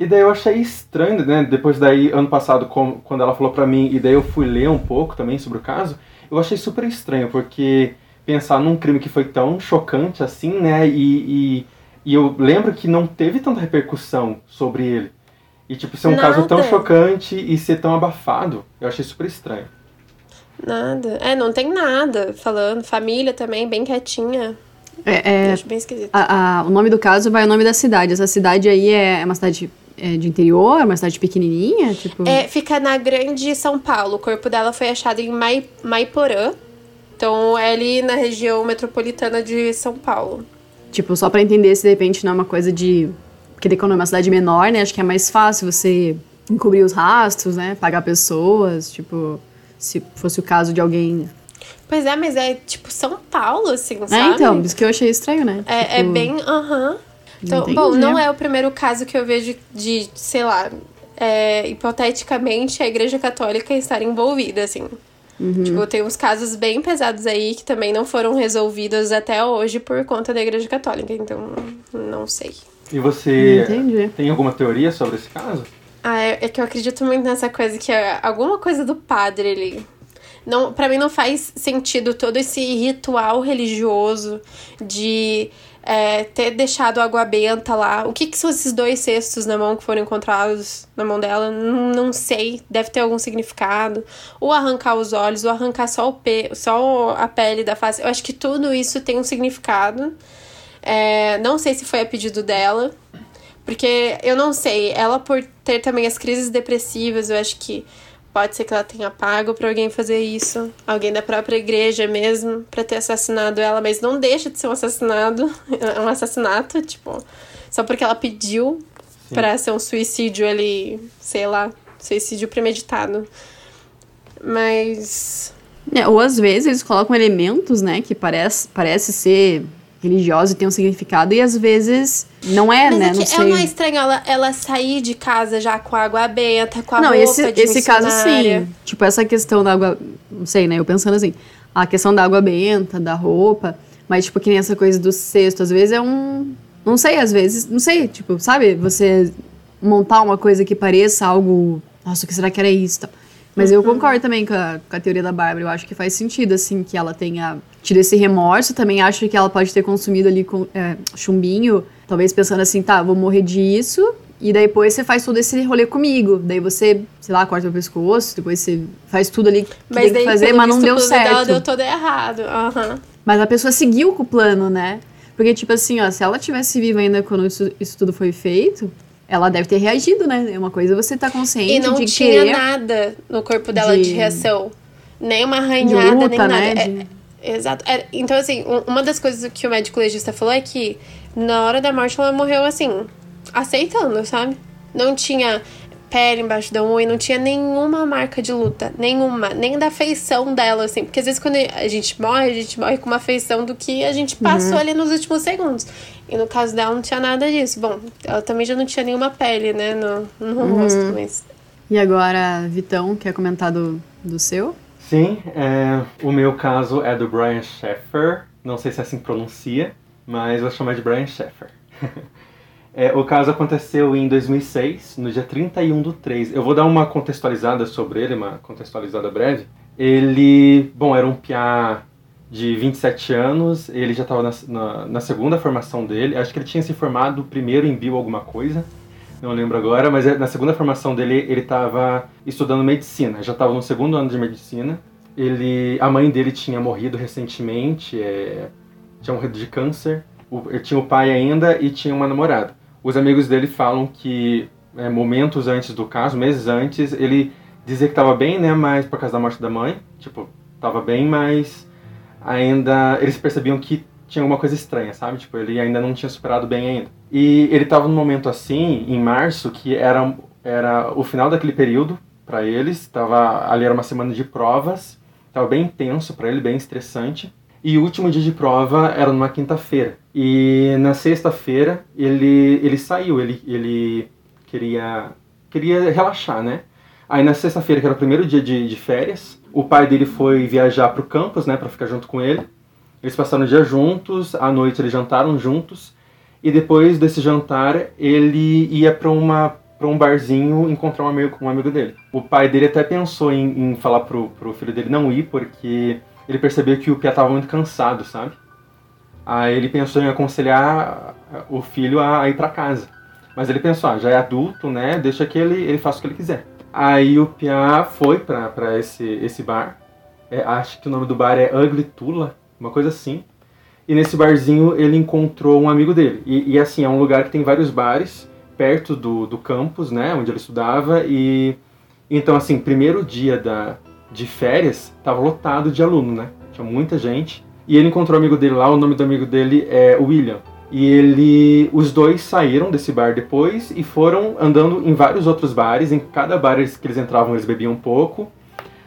S4: E daí eu achei estranho, né? Depois daí, ano passado, quando ela falou pra mim, e daí eu fui ler um pouco também sobre o caso, eu achei super estranho, porque pensar num crime que foi tão chocante assim, né? E, e, e eu lembro que não teve tanta repercussão sobre ele. E, tipo, ser um caso tão
S3: Nada.
S4: chocante e ser tão abafado, eu achei super estranho.
S3: Nada. É, não tem nada falando. Família também, bem quietinha.
S2: É, é,
S3: Acho bem esquisito.
S2: a- a- o nome do caso vai o nome da cidade. Essa cidade aí é uma cidade é, de interior, uma cidade pequenininha, tipo...
S3: É, fica na Grande São Paulo. O corpo dela foi achado em Mai, Maiporã. Então, é ali na região metropolitana de São Paulo.
S2: Tipo, só pra entender se de repente não é uma coisa de... Porque quando é uma cidade menor, né, acho que é mais fácil você encobrir os rastros, né, pagar pessoas, tipo... Se fosse o caso de alguém...
S3: Pois é, mas é tipo São Paulo, assim,
S2: É,
S3: sabe?
S2: então, isso que eu achei estranho, né?
S3: É, é
S2: Tipo,
S3: bem. Aham. Então,
S2: Entendi.
S3: bom, não é o primeiro caso que eu vejo de, sei lá, é, hipoteticamente a Igreja Católica estar envolvida, assim.
S2: Uhum.
S3: Tipo, tem uns casos bem pesados aí que também não foram resolvidos até hoje por conta da Igreja Católica, então não sei.
S4: E você
S2: Entendi.
S4: tem alguma teoria sobre esse caso?
S3: Ah, é, é que eu acredito muito nessa coisa que é alguma coisa do padre ali. Não, para mim não faz sentido todo esse ritual religioso de é, ter deixado água benta lá. O que, que são esses dois cestos na mão que foram encontrados na mão dela? Não, não sei. Deve ter algum significado. Ou arrancar os olhos, ou arrancar só, o pe só a pele da face. Eu acho que tudo isso tem um significado. É, não sei se foi a pedido dela. Porque eu não sei, ela por ter também as crises depressivas, eu acho que pode ser que ela tenha pago pra alguém fazer isso, alguém da própria igreja mesmo, pra ter assassinado ela, mas não deixa de ser um assassinato, é um assassinato, tipo, só porque ela pediu pra ser um suicídio ali, sei lá, suicídio premeditado. Mas
S2: É, ou às vezes eles colocam elementos, né, que parece, parece ser religioso e tem um significado, e às vezes não é,
S3: Mas
S2: né?
S3: é
S2: não
S3: é
S2: sei.
S3: é estranho ela, ela sair de casa já com água benta, com a
S2: não,
S3: roupa
S2: esse,
S3: de
S2: esse caso sim. Tipo, essa questão da água. Não sei, né? Eu pensando assim, a questão da água benta, da roupa, mas, tipo, que nem essa coisa do cesto, às vezes é um. Não sei, às vezes, não sei, tipo, sabe? Você montar uma coisa que pareça algo. Nossa, o que será que era isso? Mas eu concordo também com a, com a teoria da Bárbara. Eu acho que faz sentido, assim, que ela tenha tido esse remorso. Também acho que ela pode ter consumido ali com, é, chumbinho, talvez pensando assim, tá, vou morrer disso. E daí depois você faz todo esse rolê comigo. Daí você, sei lá, corta o pescoço, depois você faz tudo ali que
S3: Mas
S2: tem
S3: daí,
S2: que fazer, mas não deu certo.
S3: deu todo errado. Aham.
S2: Mas a pessoa seguiu com o plano, né? Porque, tipo assim, ó, se ela tivesse viva ainda quando isso, isso tudo foi feito, ela deve ter reagido, né? É uma coisa você tá consciente
S3: E não
S2: de
S3: tinha
S2: querer.
S3: nada no corpo dela de,
S2: de-
S3: reação. Nem uma
S2: de
S3: arranhada,
S2: luta,
S3: nem nada.
S2: né?
S3: É-
S2: de-
S3: Exato. É, então, assim, um- uma das coisas que o médico legista falou é que na hora da morte ela morreu assim, aceitando, sabe? Não tinha pele embaixo da unha, não tinha nenhuma marca de luta, nenhuma, nem da feição dela, assim. Porque às vezes quando a gente morre, a gente morre com uma feição do que a gente passou ali nos últimos segundos. E no caso dela não tinha nada disso. Bom, ela também já não tinha nenhuma pele, né, no, no rosto, mas.
S2: E agora, Vitão, quer comentar do, do seu?
S4: Sim, é, o meu caso é do Brian Sheffer. Não sei se assim pronuncia, mas vou chamar de Brian Sheffer. É, o caso aconteceu em 2006, no dia 31 do 3. Eu vou dar uma contextualizada sobre ele, uma contextualizada breve. Ele, bom, era um piá de 27 anos, ele já estava na, na, na segunda formação dele. Acho que ele tinha se formado primeiro em bio alguma coisa, não lembro agora, mas é, na segunda formação dele ele estava estudando medicina, já estava no segundo ano de medicina. Ele, a mãe dele tinha morrido recentemente, é, tinha morrido de câncer. O- tinha o pai ainda e tinha uma namorada. Os amigos dele falam que é, momentos antes do caso, meses antes, ele dizia que estava bem, né, mas por causa da morte da mãe, tipo, estava bem, mas ainda eles percebiam que tinha alguma coisa estranha, sabe? Tipo, ele ainda não tinha superado bem ainda. E ele estava num momento assim, em março, que era, era o final daquele período para eles, tava, ali era uma semana de provas, estava bem intenso para ele, bem estressante. E o último dia de prova era numa quinta-feira. E na sexta-feira ele, ele saiu, ele, ele queria, queria relaxar, né? Aí na sexta-feira, que era o primeiro dia de, de férias, o pai dele foi viajar para o campus, né, para ficar junto com ele. Eles passaram o dia juntos, à noite eles jantaram juntos. E depois desse jantar, ele ia para uma para um barzinho encontrar um amigo, um amigo dele. O pai dele até pensou em, em falar pro, pro filho dele não ir, porque ele percebeu que o Pia estava muito cansado, sabe? Aí ele pensou em aconselhar o filho a, a ir para casa. Mas ele pensou, ah, já é adulto, né? Deixa que ele, ele faça o que ele quiser. Aí o Pia foi para esse, esse bar. É, acho que o nome do bar é Ugly Tula, uma coisa assim. E nesse barzinho ele encontrou um amigo dele. E, e assim, é um lugar que tem vários bares perto do, do campus, né, onde ele estudava, e então, assim, primeiro dia da, de férias, tava lotado de aluno, né, tinha muita gente, e ele encontrou o amigo dele lá, o nome do amigo dele é William, e ele, os dois saíram desse bar depois e foram andando em vários outros bares, em cada bar que eles entravam eles bebiam um pouco,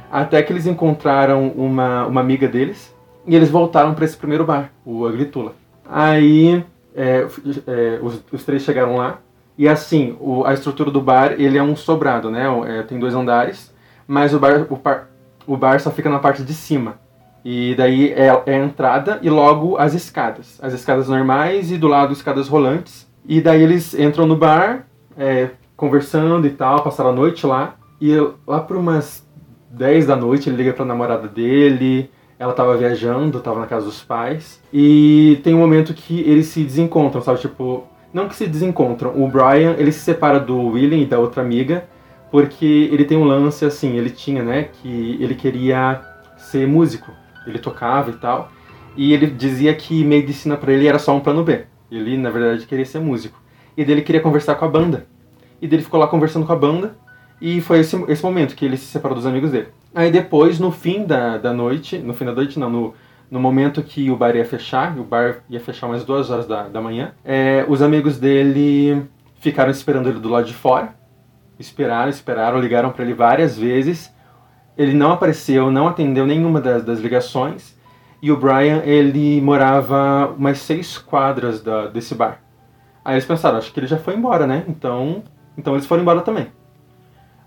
S4: até que eles encontraram uma, uma amiga deles, e eles voltaram para esse primeiro bar, o Aglitula. Aí é, é, os, os três chegaram lá, e assim, o, a estrutura do bar, ele é um sobrado, né? É, tem dois andares, mas o bar, o, par, o bar só fica na parte de cima. E daí é, é, a entrada e logo as escadas. As escadas normais e do lado escadas rolantes. E daí eles entram no bar, é, conversando e tal, passaram a noite lá. E lá por umas 10 da noite ele liga pra namorada dele, ela tava viajando, tava na casa dos pais. E tem um momento que eles se desencontram, sabe? Tipo, não que se desencontram. O Brian, ele se separa do William e da outra amiga, porque ele tem um lance assim, ele tinha, né, que ele queria ser músico. Ele tocava e tal. E ele dizia que medicina para ele era só um plano B. Ele, na verdade, queria ser músico. E dele queria conversar com a banda. E dele ficou lá conversando com a banda. E foi esse, esse momento que ele se separou dos amigos dele. Aí depois, no fim da, da noite, no fim da noite não, no, no momento que o bar ia fechar, o bar ia fechar umas duas horas da, da manhã, é, os amigos dele ficaram esperando ele do lado de fora. Esperaram, esperaram, ligaram para ele várias vezes. Ele não apareceu, não atendeu nenhuma das, das ligações. E o Brian, ele morava umas seis quadras da, desse bar. Aí eles pensaram, acho que ele já foi embora, né? Então, então eles foram embora também.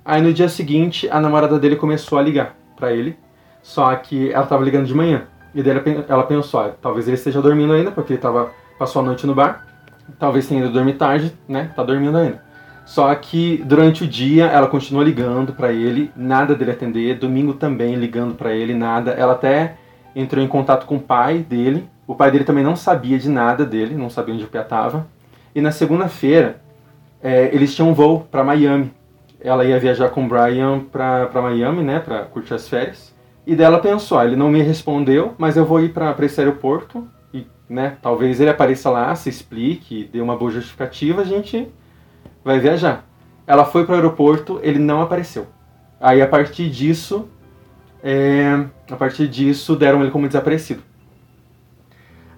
S4: Aí no dia seguinte, a namorada dele começou a ligar para ele. Só que ela estava ligando de manhã. E daí ela pensou, ah, talvez ele esteja dormindo ainda, porque ele tava, passou a noite no bar. Talvez tenha ido dormir tarde, né? Tá dormindo ainda. Só que durante o dia ela continua ligando para ele, nada dele atender. Domingo também ligando para ele, nada. Ela até entrou em contato com o pai dele. O pai dele também não sabia de nada dele, não sabia onde o Pia estava. E na segunda-feira é, eles tinham um voo para Miami. Ela ia viajar com o Brian para Miami, né, para curtir as férias. E dela pensou, ah, ele não me respondeu, mas eu vou ir para esse aeroporto e, né, talvez ele apareça lá, se explique, dê uma boa justificativa, a gente vai viajar. Ela foi para o aeroporto, ele não apareceu. Aí a partir disso, é, a partir disso deram ele como desaparecido.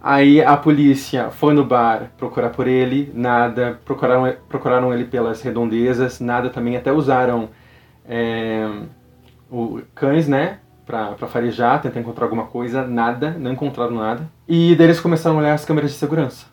S4: Aí a polícia foi no bar procurar por ele, nada, procuraram, procuraram ele pelas redondezas, nada também, até usaram é, o, cães, né, pra, pra farejar, tentar encontrar alguma coisa, nada, não encontraram nada. E daí eles começaram a olhar as câmeras de segurança.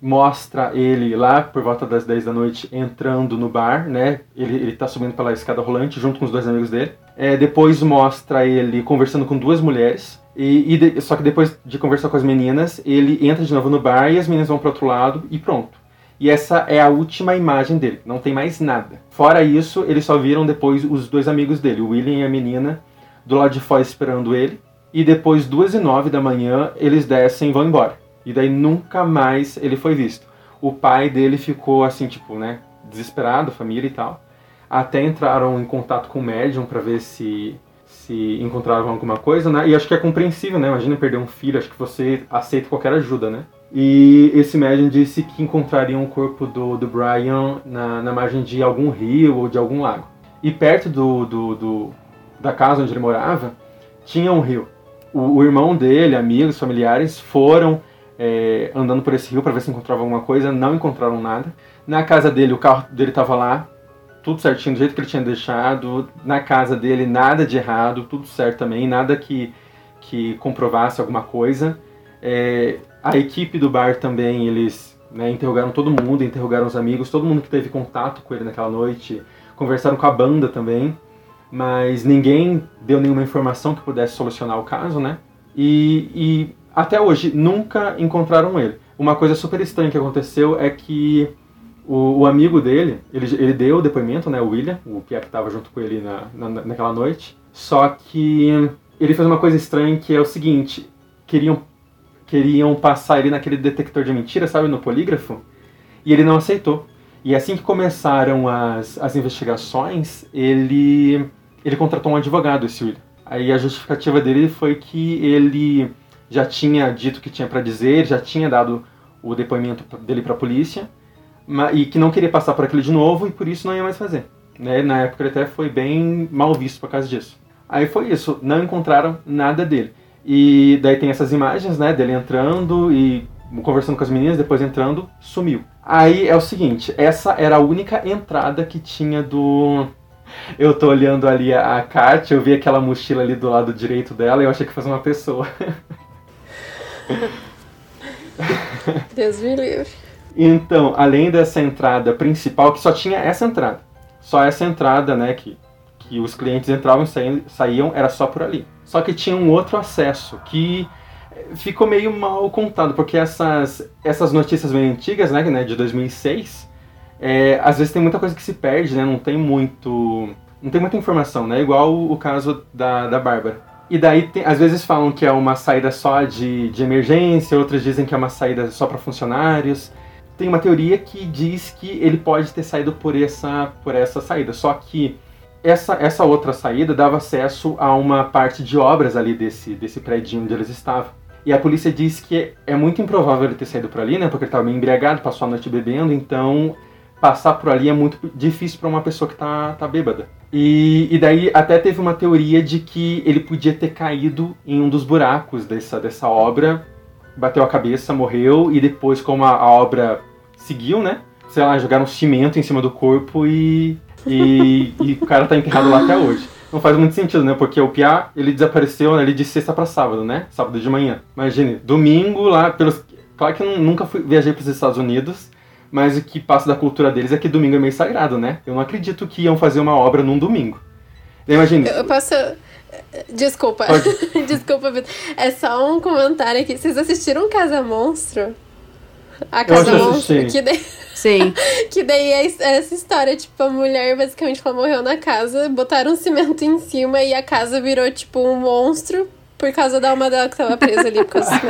S4: Mostra ele lá por volta das 10 da noite entrando no bar, né? Ele, ele tá subindo pela escada rolante junto com os dois amigos dele. É, depois mostra ele conversando com duas mulheres. E, e de, só que depois de conversar com as meninas, ele entra de novo no bar e as meninas vão pro outro lado e pronto. E essa é a última imagem dele, não tem mais nada. Fora isso, eles só viram depois os dois amigos dele, o William e a menina, do lado de fora esperando ele. E depois, duas e nove da manhã, eles descem e vão embora. E daí nunca mais ele foi visto. O pai dele ficou assim, tipo, né, desesperado, família e tal. Até entraram em contato com o médium para ver se se encontravam alguma coisa, né? E acho que é compreensível, né? Imagina perder um filho, acho que você aceita qualquer ajuda, né? E esse médium disse que encontrariam o corpo do, do Brian na, na margem de algum rio ou de algum lago. E perto do, do, do, da casa onde ele morava, tinha um rio. O, o irmão dele, amigos, familiares, foram é, andando por esse rio para ver se encontravam alguma coisa, não encontraram nada. Na casa dele, o carro dele estava lá, tudo certinho, do jeito que ele tinha deixado. Na casa dele, nada de errado, tudo certo também, nada que, que comprovasse alguma coisa. É, a equipe do bar também, eles né, interrogaram todo mundo, interrogaram os amigos, todo mundo que teve contato com ele naquela noite, conversaram com a banda também, mas ninguém deu nenhuma informação que pudesse solucionar o caso, né? E, e até hoje nunca encontraram ele. Uma coisa super estranha que aconteceu é que o, o amigo dele, ele, ele deu o depoimento, né, o William, o Pierre que estava junto com ele na, na, naquela noite, só que ele fez uma coisa estranha que é o seguinte, queriam queriam passar ele naquele detector de mentira, sabe, no polígrafo, e ele não aceitou. E assim que começaram as, as investigações, ele, ele contratou um advogado, esse William. Aí a justificativa dele foi que ele já tinha dito o que tinha para dizer, já tinha dado o depoimento dele para a polícia, e que não queria passar por aquilo de novo e por isso não ia mais fazer. Né? Na época ele até foi bem mal visto por causa disso. Aí foi isso, não encontraram nada dele. E daí tem essas imagens, né, dele entrando e conversando com as meninas, depois entrando, sumiu. Aí é o seguinte, essa era a única entrada que tinha do... Eu tô olhando ali a, Kátia, eu vi aquela mochila ali do lado direito dela e eu achei que fosse uma pessoa.
S3: Deus me livre.
S4: Então, além dessa entrada principal, que só tinha essa entrada, só essa entrada, né, que, que os clientes entravam e saíam, era só por ali. Só que tinha um outro acesso que ficou meio mal contado, porque essas, essas notícias bem antigas, né, né de 2006, é, às vezes tem muita coisa que se perde, né, não tem muito, não tem muita informação, né, igual o, o caso da, da Bárbara. E daí, tem, às vezes falam que é uma saída só de, de emergência, outras dizem que é uma saída só para funcionários. Tem uma teoria que diz que ele pode ter saído por essa, por essa saída, só que essa, essa outra saída dava acesso a uma parte de obras ali desse, desse prédio onde eles estavam. E a polícia diz que é muito improvável ele ter saído por ali, né? Porque ele estava meio embriagado, passou a noite bebendo, então passar por ali é muito difícil para uma pessoa que tá, tá bêbada. E, e daí até teve uma teoria de que ele podia ter caído em um dos buracos dessa, dessa obra, bateu a cabeça, morreu, e depois, como a, a obra seguiu, né? Sei lá, jogaram cimento em cima do corpo e e, e o cara tá enterrado lá até hoje. Não faz muito sentido, né? Porque o Piá, ele desapareceu ali de sexta para sábado, né? Sábado de manhã. Imagine, domingo lá, pelos... Claro que eu nunca fui, viajei para os Estados Unidos, mas o que passa da cultura deles é que domingo é meio sagrado, né? Eu não acredito que iam fazer uma obra num domingo. Imagine.
S3: Eu posso... Desculpa. Desculpa, Vitor. É só um comentário aqui. Vocês assistiram Casa Monstro? A Casa Monstro? Que daí...
S2: Sim.
S3: que daí é essa história, tipo, a mulher basicamente ela morreu na casa, botaram um cimento em cima e a casa virou, tipo, um monstro por causa da alma dela que tava presa ali por causa.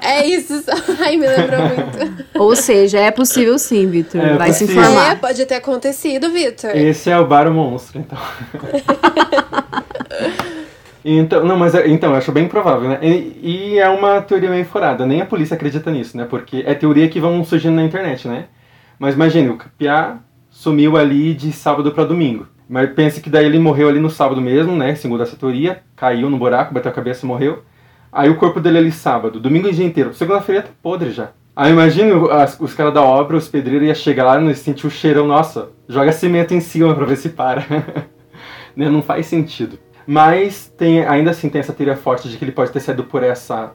S3: É isso. Ai, me lembrou muito.
S2: Ou seja, é possível sim, Vitor. É Vai possível. se informar.
S3: É, pode ter acontecido, Vitor.
S4: Esse é o bar monstro, então. Então, não, mas é, então, eu acho bem provável, né? E, e, é uma teoria meio furada, nem a polícia acredita nisso, né? Porque é teoria que vão surgindo na internet, né? Mas imagine, o Piá sumiu ali de sábado para domingo. Mas pense que daí ele morreu ali no sábado mesmo, né? Segundo essa teoria, caiu no buraco, bateu a cabeça e morreu. Aí o corpo dele ali sábado, domingo o dia inteiro. Segunda-feira tá podre já. Aí imagine os, caras da obra, os pedreiros, ia chegar lá e sentir o cheirão, nossa, joga cimento em cima pra ver se para. né? Não faz sentido. Mas tem, ainda assim tem essa teoria forte de que ele pode ter saído por essa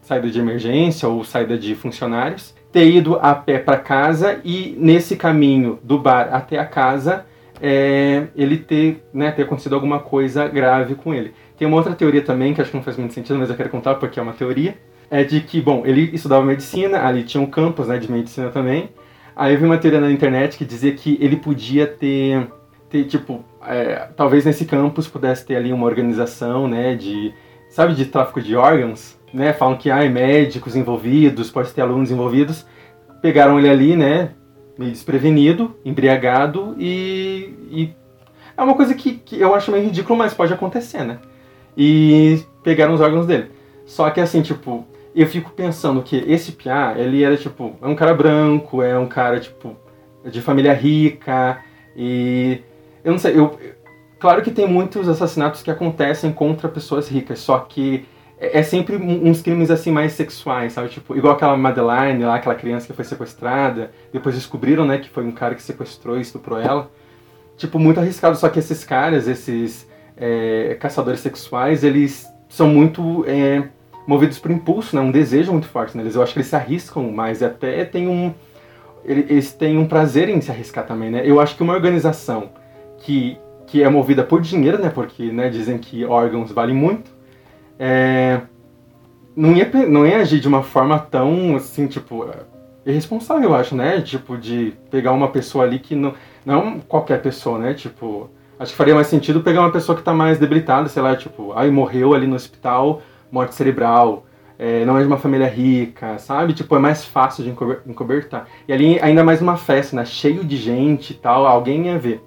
S4: saída de emergência ou saída de funcionários, ter ido a pé para casa e nesse caminho do bar até a casa é, ele ter, né, ter acontecido alguma coisa grave com ele. Tem uma outra teoria também que acho que não faz muito sentido, mas eu quero contar porque é uma teoria. É de que, bom, ele estudava medicina, ali tinha um campus né, de medicina também. Aí eu vi uma teoria na internet que dizia que ele podia ter, ter tipo, é, talvez nesse campus pudesse ter ali uma organização, né, de, sabe, de tráfico de órgãos, né, falam que há ah, médicos envolvidos, pode ter alunos envolvidos, pegaram ele ali, né, meio desprevenido, embriagado e, e é uma coisa que, que, eu acho meio ridículo, mas pode acontecer, né, e pegaram os órgãos dele. Só que assim, tipo, eu fico pensando que esse Piá, ele era tipo, é um cara branco, é um cara tipo de família rica e eu não sei, eu. Claro que tem muitos assassinatos que acontecem contra pessoas ricas, só que é, é sempre uns crimes assim mais sexuais, sabe? Tipo, igual aquela Madeline lá, aquela criança que foi sequestrada, depois descobriram, né, que foi um cara que sequestrou e estuprou ela. Tipo, muito arriscado, só que esses caras, esses é, caçadores sexuais, eles são muito é, movidos por impulso, né? Um desejo muito forte neles. Eu acho que eles se arriscam mais, até tem um eles têm um prazer em se arriscar também, né? Eu acho que uma organização que, que é movida por dinheiro, né? Porque né, dizem que órgãos valem muito, é, não, ia, não ia agir de uma forma tão, assim, tipo, irresponsável, eu acho, né? Tipo, de pegar uma pessoa ali que não... Não qualquer pessoa, né? Tipo, acho que faria mais sentido pegar uma pessoa que tá mais debilitada, sei lá, tipo, ai, morreu ali no hospital, morte cerebral, é, não é de uma família rica, sabe? Tipo, é mais fácil de encobertar. E ali, ainda mais uma festa, né? Cheio de gente e tal, alguém ia ver.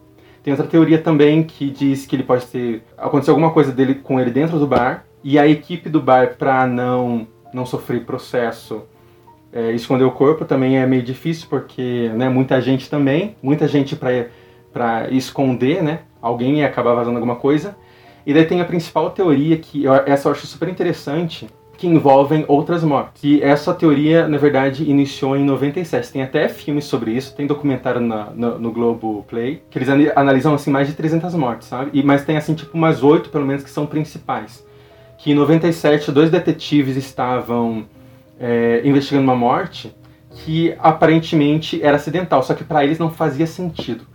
S4: Tem outra teoria também que diz que ele pode ter... Aconteceu alguma coisa dele com ele dentro do bar, e a equipe do bar, pra não, não sofrer processo, é, esconder o corpo também é meio difícil, porque né, muita gente também, muita gente para esconder, né? Alguém ia acabar vazando alguma coisa. E daí tem a principal teoria, que eu, essa eu acho super interessante, que envolvem outras mortes. E essa teoria, na verdade, iniciou em 97. Tem até filmes sobre isso, tem documentário na, no, no Globo Play, que eles analisam assim mais de 300 mortes, sabe? E, mas tem assim tipo umas oito, pelo menos, que são principais. Que em 97 dois detetives estavam é, investigando uma morte que aparentemente era acidental, só que para eles não fazia sentido.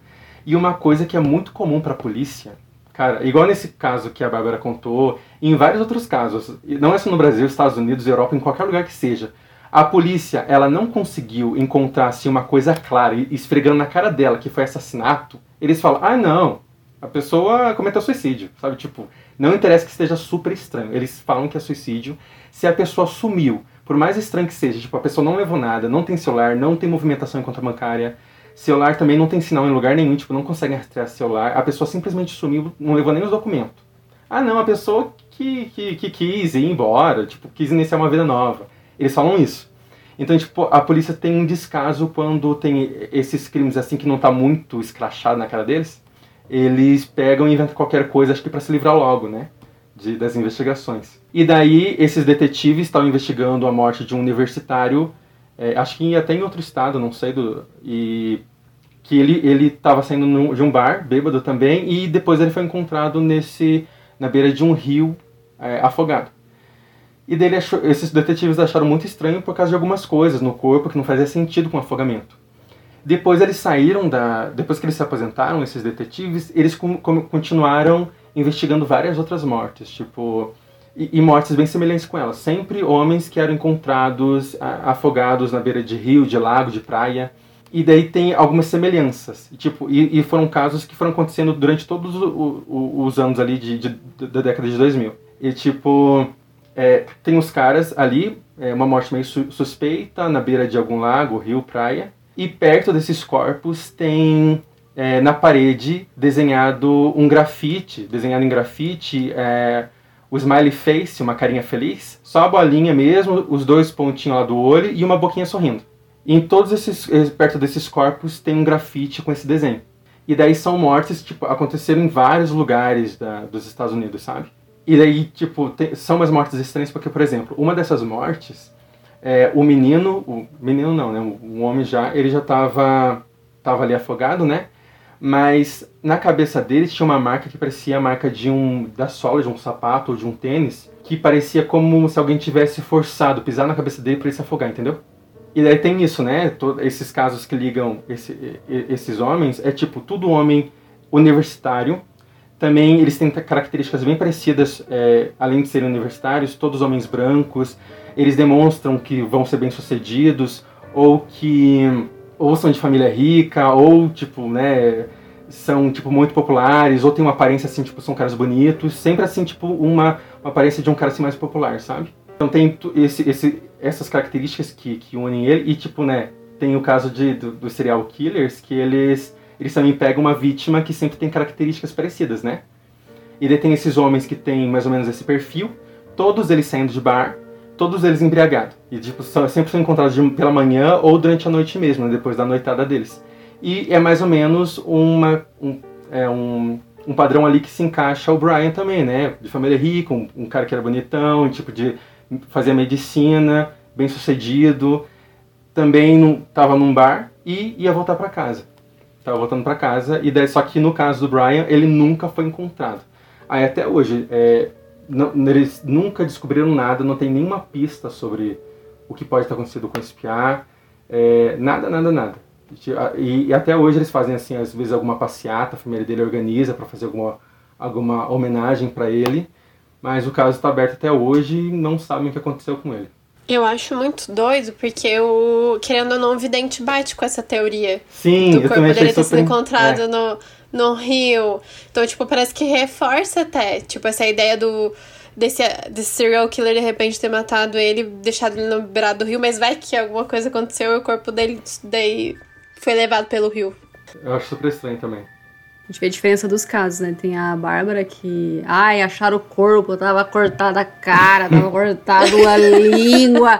S4: E uma coisa que é muito comum para a polícia Cara, igual nesse caso que a Bárbara contou, em vários outros casos, não é só no Brasil, Estados Unidos, Europa, em qualquer lugar que seja, a polícia, ela não conseguiu encontrar assim, uma coisa clara, esfregando na cara dela que foi assassinato, eles falam, ah não, a pessoa cometeu suicídio, sabe? Tipo, não interessa que esteja super estranho, eles falam que é suicídio. Se a pessoa sumiu, por mais estranho que seja, tipo, a pessoa não levou nada, não tem celular, não tem movimentação em conta bancária, Celular também não tem sinal em lugar nenhum, tipo, não consegue rastrear celular. A pessoa simplesmente sumiu, não levou nem os documentos. Ah, não, a pessoa que, que, que quis ir embora, tipo, quis iniciar uma vida nova. Eles falam isso. Então, tipo, a polícia tem um descaso quando tem esses crimes assim que não tá muito escrachado na cara deles. Eles pegam e inventam qualquer coisa, acho que para se livrar logo, né? De, das investigações. E daí, esses detetives estão investigando a morte de um universitário, é, acho que até em outro estado, não sei, do, e que ele ele estava saindo de um bar, bêbado também, e depois ele foi encontrado nesse na beira de um rio é, afogado. E dele esses detetives acharam muito estranho por causa de algumas coisas no corpo que não fazia sentido com o afogamento. Depois eles saíram da, depois que eles se aposentaram, esses detetives, eles com, com, continuaram investigando várias outras mortes, tipo e, e, mortes bem semelhantes com elas. Sempre homens que eram encontrados a, afogados na beira de rio, de lago, de praia. E daí tem algumas semelhanças. E, tipo, e, e foram casos que foram acontecendo durante todos o, o, os anos ali de, de, da década de 2000. E, tipo, é, tem os caras ali, é, uma morte meio su suspeita, na beira de algum lago, rio, praia. E perto desses corpos tem é, na parede desenhado um grafite, desenhado em grafite, é, o smiley face, uma carinha feliz, só a bolinha mesmo, os dois pontinhos lá do olho e uma boquinha sorrindo. E em todos esses, eh, perto desses corpos tem um grafite com esse desenho. E daí são mortes, tipo, aconteceram em vários lugares da, dos Estados Unidos, sabe? E daí, tipo, tem, são umas mortes estranhas porque, por exemplo, uma dessas mortes, é, o menino, o menino não, né? O homem já, ele já tava, tava ali afogado, né? Mas na cabeça dele tinha uma marca que parecia a marca de um da sola de um sapato ou de um tênis, que parecia como se alguém tivesse forçado pisar na cabeça dele para ele se afogar, entendeu? E daí tem isso, né? Todos esses casos que ligam esse, esses homens é tipo tudo homem universitário. Também eles têm características bem parecidas, é, além de serem universitários, todos homens brancos. Eles demonstram que vão ser bem sucedidos ou que ou são de família rica ou tipo, né? São tipo muito populares ou tem uma aparência assim tipo são caras bonitos. Sempre assim tipo uma, uma aparência de um cara assim mais popular, sabe? Então tem esse, esse, essas características que, que unem ele e tipo, né, tem o caso de, do, dos serial killers que eles, eles também pegam uma vítima que sempre tem características parecidas, né? E daí tem esses homens que têm mais ou menos esse perfil, todos eles saindo de bar, todos eles embriagados. E tipo, são, sempre são encontrados de, pela manhã ou durante a noite mesmo, né, depois da noitada deles. E é mais ou menos uma, um, é um, um padrão ali que se encaixa o Brian também, né? De família rica, um, um cara que era bonitão, tipo de fazia medicina, bem sucedido, também estava num bar e ia voltar para casa. Tava voltando para casa e daí, só que no caso do Brian ele nunca foi encontrado. Aí até hoje, é, não, eles nunca descobriram nada, não tem nenhuma pista sobre o que pode estar acontecendo com esse piá. É, nada, nada, nada. E, e, até hoje eles fazem assim, às vezes alguma passeata, a família dele organiza para fazer alguma, alguma homenagem para ele, mas o caso está aberto até hoje e não sabem o que aconteceu com ele.
S3: Eu acho muito doido, porque o, querendo ou não, o vidente bate com essa teoria.
S4: Sim,
S3: do corpo dele ter sido encontrado
S4: é.
S3: no, no rio. Então, tipo, parece que reforça até, tipo, essa ideia do desse, desse serial killer de repente ter matado ele, deixado ele no beirado do rio, mas vai que alguma coisa aconteceu e o corpo dele daí foi levado pelo rio.
S4: Eu acho super estranho também.
S2: A gente vê a diferença dos casos, né? Tem a Bárbara que. Ai, acharam o corpo, tava cortada a cara, tava cortado a língua.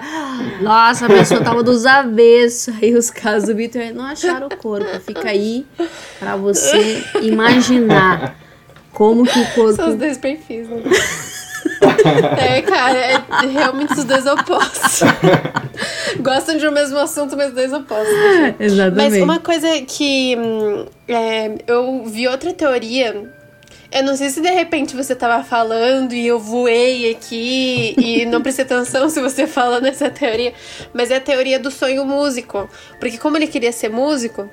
S2: Nossa, a pessoa tava dos avessos. Aí os casos do Victor não acharam o corpo. Fica aí pra você imaginar como que o corpo.
S3: São os dois perfis, né? é, cara, é realmente os dois opostos. Gostam de um mesmo assunto, mas dois opostos.
S2: Exatamente.
S3: Mas uma coisa que hum, é, eu vi outra teoria. Eu não sei se de repente você tava falando e eu voei aqui e não prestei atenção se você fala nessa teoria, mas é a teoria do sonho músico. Porque como ele queria ser músico,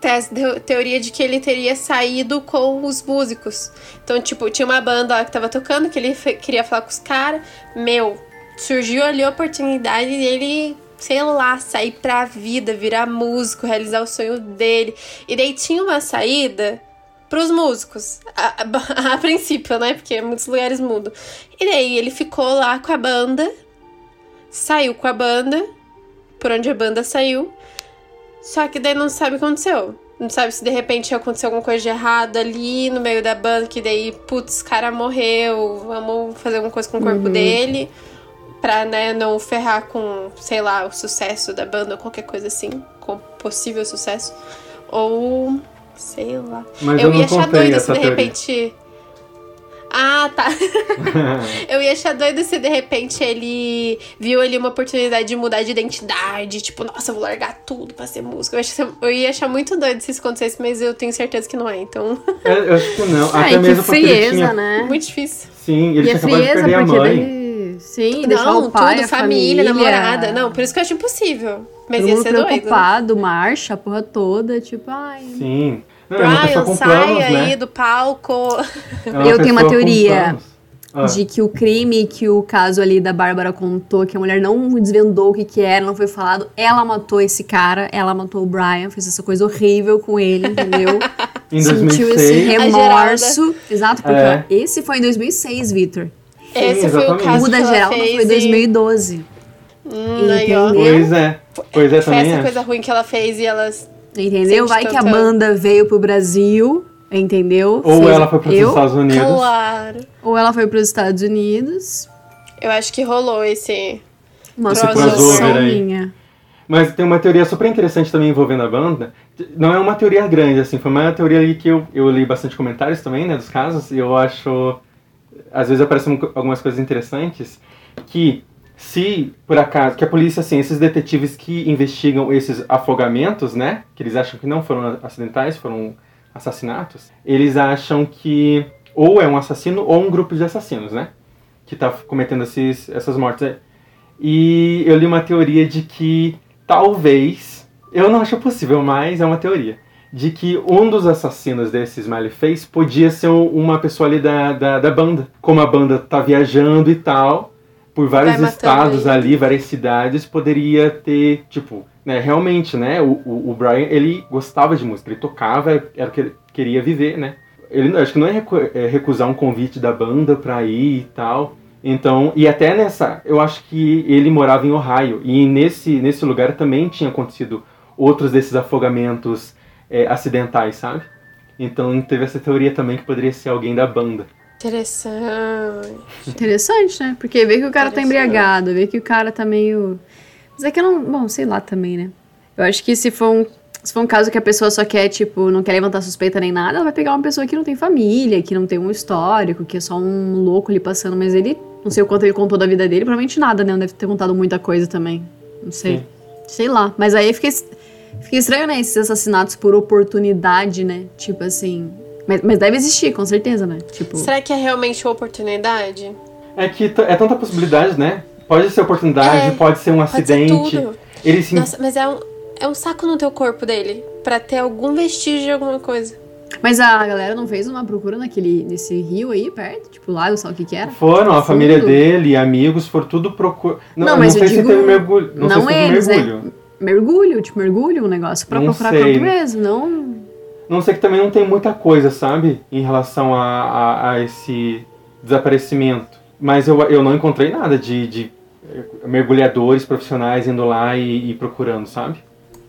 S3: tem a teoria de que ele teria saído com os músicos. Então, tipo, tinha uma banda lá que tava tocando, que ele queria falar com os caras. Meu, surgiu ali a oportunidade dele, sei lá, sair pra vida, virar músico, realizar o sonho dele. E daí tinha uma saída pros músicos. A, a, a princípio, né? Porque muitos lugares mudam. E daí ele ficou lá com a banda, saiu com a banda, por onde a banda saiu. Só que daí não sabe o que aconteceu. Não sabe se de repente aconteceu alguma coisa de errado ali no meio da banda, que daí, putz, cara morreu, vamos fazer alguma coisa com o corpo
S2: Uhum.
S3: dele. Pra, né, não ferrar com, sei lá, o sucesso da banda ou qualquer coisa assim. Com possível sucesso. Ou. sei lá.
S4: Mas
S3: eu
S4: eu
S3: ia achar doido se de
S4: teoria.
S3: repente. Ah, tá. Eu ia achar doido se de repente ele viu ali uma oportunidade de mudar de identidade. Tipo, nossa, eu vou largar tudo pra ser músico. Eu, acho- eu ia achar muito doido se isso acontecesse, mas eu tenho certeza que não é. Então,
S4: Eu, eu acho que não.
S2: Ai,
S4: Até
S2: que
S4: mesmo porque ele
S2: frieza,
S4: tinha...
S2: né?
S3: muito difícil.
S4: Sim, ele
S2: e
S4: tinha
S2: é
S4: acabado de
S2: frieza,
S4: perder a
S2: porque
S4: mãe.
S2: daí. Sim, deixar
S3: não,
S2: o pai,
S3: tudo,
S2: a
S3: família,
S2: família,
S3: namorada. Não, por isso que eu acho impossível. Mas
S2: Todo
S3: ia ser doido.
S2: preocupado, marcha, a porra toda, tipo, ai.
S4: Sim. Não, é
S3: Brian,
S4: com
S3: sai
S4: planos,
S3: aí
S4: né?
S3: do palco.
S4: É
S2: Eu tenho uma teoria
S4: planos. Ah,
S2: De que o crime que o caso ali da Bárbara contou, que a mulher não desvendou o que que era, não foi falado, ela matou esse cara, ela matou o Brian, fez essa coisa horrível com ele, entendeu?
S4: em
S2: Sentiu
S4: 2006.
S2: esse remorso. Exato, porque
S4: É.
S2: esse foi em 2006, Vitor.
S3: Esse foi o caso
S2: O da
S3: que ela
S2: Geralda
S3: fez
S2: foi em
S3: e-
S2: 2012.
S3: Hum.
S2: Entendeu?
S4: Pois é. Pois é,
S3: Foi
S4: também
S3: essa
S4: acho.
S3: coisa ruim que ela fez e elas.
S2: Entendeu? Vai que a
S3: tanta-
S2: banda veio pro Brasil, entendeu?
S4: Ou
S2: Fez-
S4: ela foi para os
S2: eu,
S4: Estados Unidos.
S3: Claro.
S2: Ou ela foi pros Estados Unidos.
S3: Eu acho que rolou esse.
S2: Uma
S4: crossover
S2: minha.
S4: Mas tem uma teoria super interessante também envolvendo a banda. Não é uma teoria grande, assim, foi uma teoria ali que eu, eu li bastante comentários também, né, dos casos, e eu acho. Às vezes aparecem algumas coisas interessantes. Que se, por acaso, que a polícia, assim, esses detetives que investigam esses afogamentos, né, que eles acham que não foram acidentais, foram assassinatos, eles acham que ou é um assassino ou um grupo de assassinos, né, que tá cometendo esses, essas mortes aí. E eu li uma teoria de que talvez, eu não acho possível, mas é uma teoria, de que um dos assassinos desse Smiley Face podia ser um- uma pessoa ali da, da, da banda. Como a banda tá viajando e tal, por vários estados
S3: ele.
S4: ali, várias cidades, poderia ter, tipo, né, realmente, né, o, o, o Brian, ele gostava de música, ele tocava, era o que ele queria viver, né. Ele acho que não é, recu- é recusar um convite da banda pra ir e tal. Então, e até nessa, eu acho que ele morava em Ohio e nesse nesse lugar também tinha acontecido outros desses afogamentos é, acidentais, sabe? Então teve essa teoria também que poderia ser alguém da banda.
S3: Interessante.
S2: Interessante, né? Porque vê que o cara tá embriagado, vê que o cara tá meio. Mas é que eu não. Bom, sei lá também, né? Eu acho que se for um. Se for um caso que a pessoa só quer, tipo, não quer levantar suspeita nem nada, ela vai pegar uma pessoa que não tem família, que não tem um histórico, que é só um louco ali passando, mas ele. Não sei o quanto ele contou da vida dele, provavelmente nada, né? Não deve ter contado muita coisa também. Não sei.
S4: Sim.
S2: Sei lá. Mas aí fica, es- fica estranho, né? Esses assassinatos por oportunidade, né? Tipo assim. Mas, mas deve existir, com certeza, né? Tipo,
S3: Será que é realmente uma oportunidade?
S4: É que é tanta possibilidade, né? Pode ser oportunidade,
S3: É,
S4: pode ser um
S3: Pode ser
S4: acidente.
S3: tudo.
S4: Ele se
S3: Nossa, mas é um, é um saco no teu corpo dele. Pra ter algum vestígio de alguma coisa.
S2: mas a galera não fez uma procura naquele, nesse rio aí perto? Tipo, lago, sabe o que que era?
S4: Foram, a família dele, amigos, foram tudo procurar. Não,
S2: Não,
S4: não,
S2: mas eu
S4: sei se
S2: digo-
S4: teve mergulho. Não,
S2: não
S4: sei se teve
S2: eles, né?
S4: Mergulho.
S2: Mergulho, tipo, mergulho, um negócio pra
S4: Não
S2: procurar
S4: sei.
S2: mesmo, não...
S4: Não sei que também não tem muita coisa, sabe? Em relação a, a, a esse desaparecimento. Mas eu, eu não encontrei nada de, de mergulhadores profissionais indo lá e, e procurando, sabe?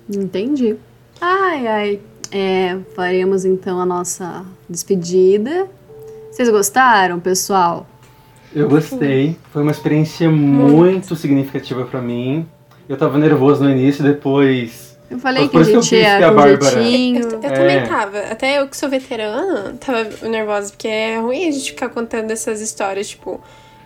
S2: Entendi. Ai, ai. É, faremos então a nossa despedida. Vocês gostaram, pessoal?
S4: Eu gostei. Foi uma experiência muito significativa pra mim. Eu tava nervoso no início, depois.
S2: Eu falei que a gente ia
S4: a Bárbara.
S3: Eu, eu
S4: É.
S3: também tava. Até eu que sou veterana, tava nervosa, porque é ruim a gente ficar contando essas histórias, tipo,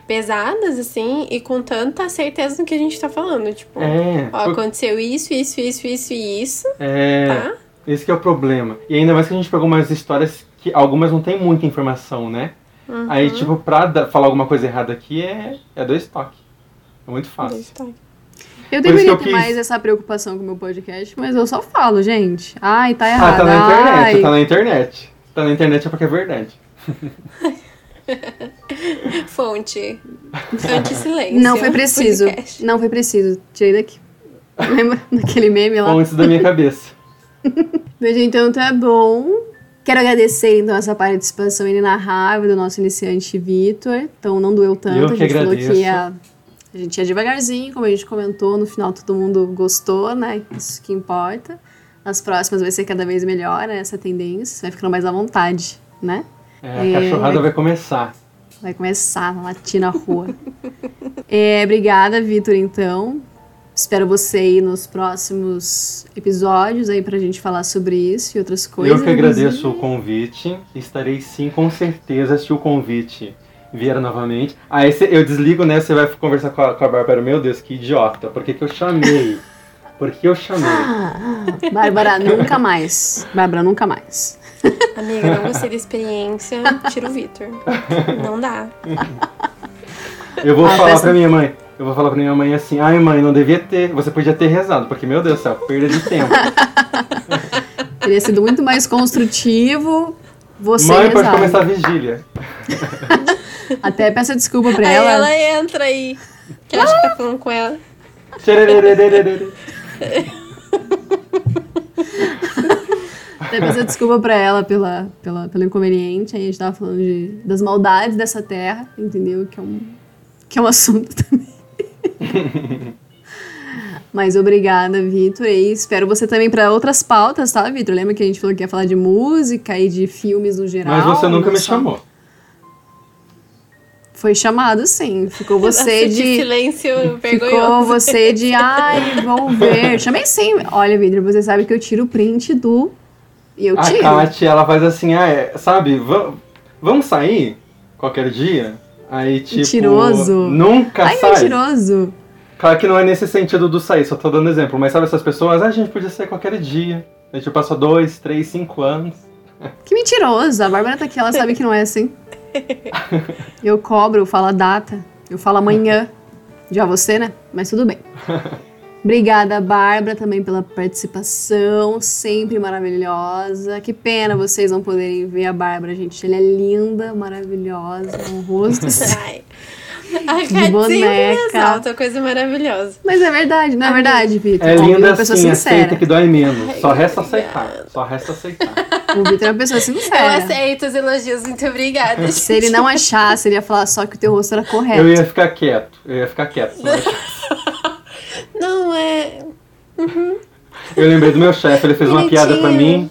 S3: pesadas, assim, e com tanta certeza no que a gente tá falando. Tipo,
S4: É.
S3: ó, aconteceu isso, isso, isso, isso e isso,
S4: é.
S3: tá?
S4: Esse que é o problema. E ainda mais que a gente pegou umas histórias que algumas não tem muita informação, né?
S3: Uhum.
S4: Aí, tipo, pra falar alguma coisa errada aqui é, é dois toques. É muito fácil.
S3: Dois toques.
S2: Eu
S4: isso
S2: deveria
S4: eu
S2: ter
S4: quis.
S2: mais essa preocupação com o meu podcast, mas eu só falo, gente. Ai, tá
S4: Ah,
S2: errado.
S4: tá na internet,
S2: Ai.
S4: tá na internet. Tá na internet é porque é verdade.
S3: Fonte. Anti-silêncio.
S2: Não foi preciso.
S3: Podcast.
S2: Não foi preciso. Tirei daqui. Lembra daquele meme lá?
S4: Antes da minha cabeça.
S2: Mas então tá bom. Quero agradecer então essa participação inenarrável do nosso iniciante Vitor. Então não doeu tanto.
S4: Eu
S2: a
S4: que
S2: gente falou
S4: agradeço.
S2: que ia, a gente ia devagarzinho, como a gente comentou. No final todo mundo gostou, né? Isso que importa. Nas próximas vai ser cada vez melhor né, essa tendência. Vai ficando mais à vontade, né?
S4: É, a
S2: É,
S4: cachorrada
S2: vai-
S4: vai começar.
S2: Vai começar a latir na rua. é, obrigada, Vitor, então. Espero você aí nos próximos episódios aí pra gente falar sobre isso e outras coisas.
S4: Eu que agradeço o convite. Estarei sim, com certeza, se o convite vier novamente. Aí cê- eu desligo, né? Você vai conversar com a, com a Bárbara. Meu Deus, que idiota. Por que, que eu chamei? Por que eu chamei?
S2: Bárbara, nunca mais. Bárbara, nunca mais.
S3: Amiga, não gostei da experiência. Tira o Vitor. Não dá.
S4: Eu vou
S2: Ah,
S4: falar pra minha mãe. Eu vou falar pra minha mãe assim, ai mãe, não devia ter, você podia ter rezado, porque meu Deus do céu, perda de tempo.
S2: Teria sido muito mais construtivo você
S4: mãe, pode
S2: rezar.
S4: começar a vigília.
S2: Até peça desculpa pra
S3: Aí
S2: ela.
S3: ela entra aí. Que acha que tá falando com ela.
S2: Até peça desculpa pra ela pela, pela, pelo inconveniente. Aí a gente tava falando de, das maldades dessa terra, entendeu? Que é um, que é um assunto também. Mas obrigada, Vitor. E espero você também para outras pautas, tá, Vitor? Lembra que a gente falou que ia falar de música e de filmes no geral?
S4: Mas você nunca me
S2: só-
S4: chamou.
S2: Foi chamado, sim. Ficou você
S3: Nossa, que
S2: de.
S3: silêncio
S2: Ficou
S3: vergonhoso.
S2: você de. Ai, vou ver. Chamei sim. Olha, Vitor, você sabe que eu tiro o print do. E eu
S4: A
S2: tiro.
S4: Kátia, ela faz assim, ah, é, sabe, va- vamos sair qualquer dia? Aí, tipo,
S2: Mentiroso.
S4: nunca
S2: Ai,
S4: sai.
S2: mentiroso.
S4: Claro que não é nesse sentido do sair, só tô dando exemplo. Mas sabe essas pessoas? Ah, a gente podia sair qualquer dia. A gente passou dois, três, cinco anos.
S2: Que mentiroso. A Bárbara tá aqui, ela sabe que não é assim. Eu cobro, eu falo a data, eu falo amanhã. Já você, né? Mas tudo bem. Obrigada, Bárbara, também pela participação, sempre maravilhosa. Que pena vocês não poderem ver a Bárbara, gente. Ela é linda, maravilhosa, um rosto.
S3: Ai. A sempre
S2: boneca.
S3: ressalta, coisa maravilhosa.
S2: Mas é verdade, não é verdade, Vitor?
S4: É
S2: Vitor
S4: linda
S2: uma pessoa
S4: assim, aceita
S2: sincera.
S4: que dói menos. Só resta
S3: obrigada.
S4: aceitar. Só resta aceitar.
S2: O Vitor é uma pessoa
S3: Eu
S2: sincera.
S3: aceito os elogios, muito obrigada.
S2: Se ele não achasse, ele ia falar só que o teu rosto era correto.
S4: Eu ia ficar quieto. Eu ia ficar quieto. não.
S3: Não, é.
S4: Eu lembrei do meu chefe, ele fez uma piada pra mim.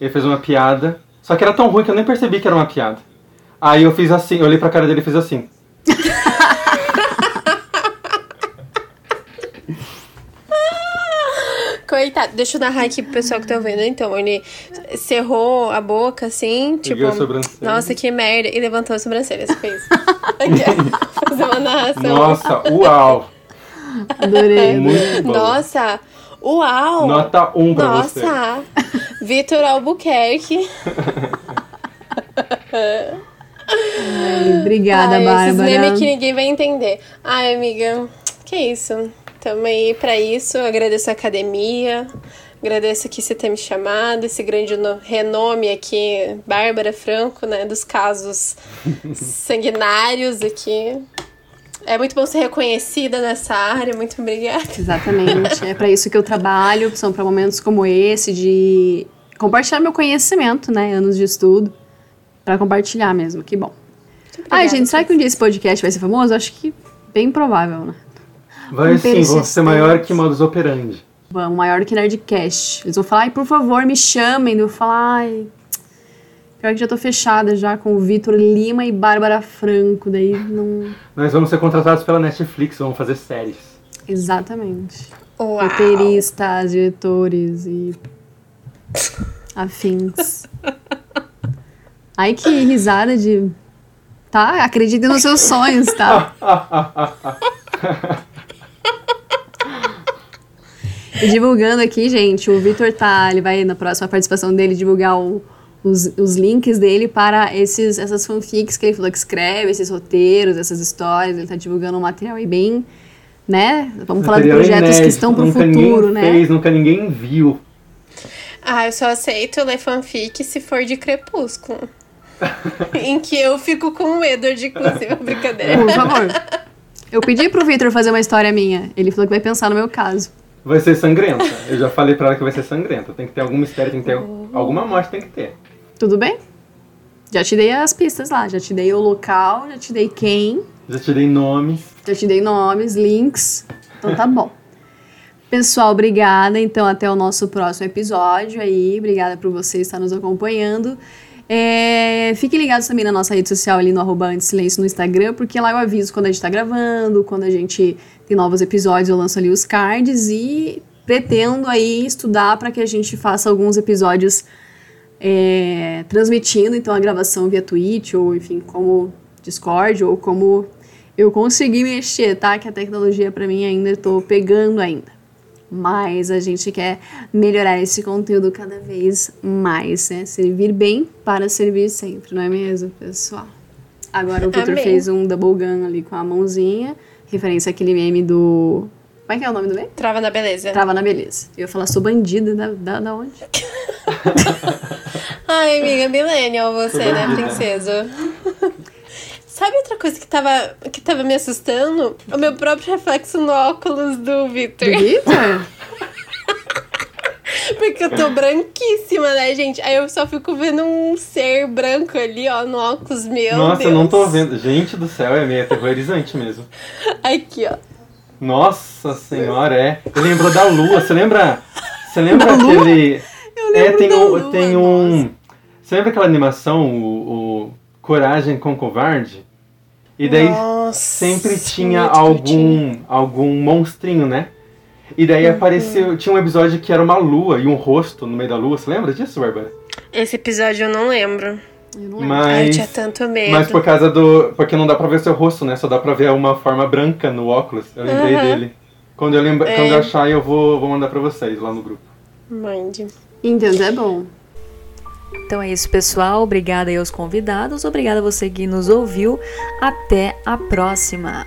S4: Ele fez uma piada. Só que era tão ruim que eu nem percebi que era uma piada. Aí eu fiz assim, eu olhei pra cara dele e fiz assim.
S3: Coitado, deixa eu narrar aqui pro pessoal que tá vendo. Então, ele cerrou a boca assim, tipo.
S4: Peguei a sobrancelha.
S3: Nossa, que merda. E levantou a sobrancelha. Você fez. Fazer uma narração.
S4: Nossa, uau!
S2: Adorei.
S4: Muito bom.
S3: Nossa, uau!
S4: Nota 1 pra você.
S3: Nossa! Vitor Albuquerque.
S2: Ai, obrigada,
S3: Ai, Esses
S2: Bárbara.
S3: memes que ninguém vai entender. Ai, amiga, que isso. Tamo aí pra isso. Eu agradeço a academia. Agradeço aqui você ter me chamado, esse grande no- renome aqui, Bárbara Franco, né, dos casos sanguinários aqui. É muito bom ser reconhecida nessa área, muito obrigada.
S2: Exatamente. É pra isso que eu trabalho, são pra momentos como esse de compartilhar meu conhecimento, né? Anos de estudo. Pra compartilhar mesmo, que bom. Ai, gente, será que um dia esse podcast vai ser famoso? Acho que bem provável, né?
S4: Vai sim, vão ser maior que modus operandi.
S2: Vamos, maior que Nerdcast. Eles vão falar, ai, por favor, me chamem. Eu vou falar, ai. Pior que já tô fechada já com o Vitor Lima e Bárbara Franco. Daí não.
S4: Nós vamos ser contratados pela Netflix, vamos fazer séries.
S2: Exatamente.
S3: Uau.
S2: Roteiristas, diretores e. afins. Ai, que risada de. Tá? Acreditem nos seus sonhos, tá? E divulgando aqui, gente, o Vitor tá, ele vai na próxima participação dele divulgar o- os, os links dele para esses, essas fanfics que ele falou que escreve, esses roteiros, essas histórias. Ele tá divulgando um material aí bem, né? Vamos falar de projetos que
S4: inédito,
S2: estão pro
S4: nunca
S2: futuro,
S4: ninguém
S2: né?
S4: Fez, nunca ninguém viu.
S3: Ah, eu só aceito ler fanfic se for de Crepúsculo. em que eu fico com o Edward, inclusive, brincadeira.
S2: Por favor. Eu pedi pro Vitor fazer uma história minha. Ele falou que vai pensar no meu caso.
S4: Vai ser sangrenta. Eu já falei pra ela que vai ser sangrenta. Tem que ter algum mistério, tem que ter alguma morte, tem que ter.
S2: Tudo bem? Já te dei as pistas lá. Já te dei o local, já te dei quem,
S4: Já te dei nomes.
S2: já te dei nomes, links. Então tá bom. Pessoal, obrigada. Então, até o nosso próximo episódio aí. Obrigada por você estar nos acompanhando. É, fiquem ligados também na nossa rede social ali no arroba no Instagram, porque lá eu aviso quando a gente tá gravando, quando a gente tem novos episódios, eu lanço ali os cards e pretendo aí estudar para que a gente faça alguns episódios é, transmitindo então a gravação via Twitch ou enfim como Discord ou como eu consegui mexer, tá? Que a tecnologia para mim ainda tô pegando ainda. Mas a gente quer melhorar esse conteúdo cada vez mais, né? Servir bem para servir sempre, não é mesmo, pessoal? Agora o
S3: Amém.
S2: fez um double gun ali com a mãozinha, referência àquele meme do. Como é que é o nome do meme?
S3: Trava na beleza.
S2: Trava na beleza. Eu ia falar, sou bandida, da, da, da onde?
S3: Ai, amiga, millennial você, né, princesa? Sabe outra coisa que tava, que tava me assustando? O meu próprio reflexo no óculos do Victor.
S2: Do Victor?
S3: Porque eu tô branquíssima, né, gente? Aí eu só fico vendo um ser branco ali, ó, no óculos meu.
S4: Nossa,
S3: Deus.
S4: eu não tô vendo. Gente do céu, é meio aterrorizante mesmo.
S3: Aqui, ó.
S4: Nossa senhora, é. Eu lembro da lua, você lembra? Você lembra aquele.
S2: Eu
S4: É,
S2: lembro
S4: tem
S2: da
S4: um.
S2: lua,
S4: tem um você lembra aquela animação, o, o Coragem com Covarde? E daí
S3: Nossa,
S4: sempre tinha
S3: muito
S4: algum algum monstrinho, né? E daí
S3: Uhum.
S4: apareceu. Tinha um episódio que era uma lua e um rosto no meio da lua. Você lembra disso, Bárbara?
S3: Esse episódio eu não lembro.
S2: Eu não lembro.
S3: Ai, eu
S4: Mas.
S3: tinha tanto medo.
S4: Mas por causa do. Porque não dá pra ver seu rosto, né? Só dá pra ver uma forma branca no óculos. Eu lembrei
S3: Uhum.
S4: dele. Quando eu, lembra...
S3: É.
S4: Quando eu achar, eu vou, vou mandar pra vocês lá no grupo.
S3: Mind.
S2: Então, é bom.
S1: Então é isso, pessoal. Obrigada aí aos convidados. Obrigada a você que nos ouviu. Até a próxima.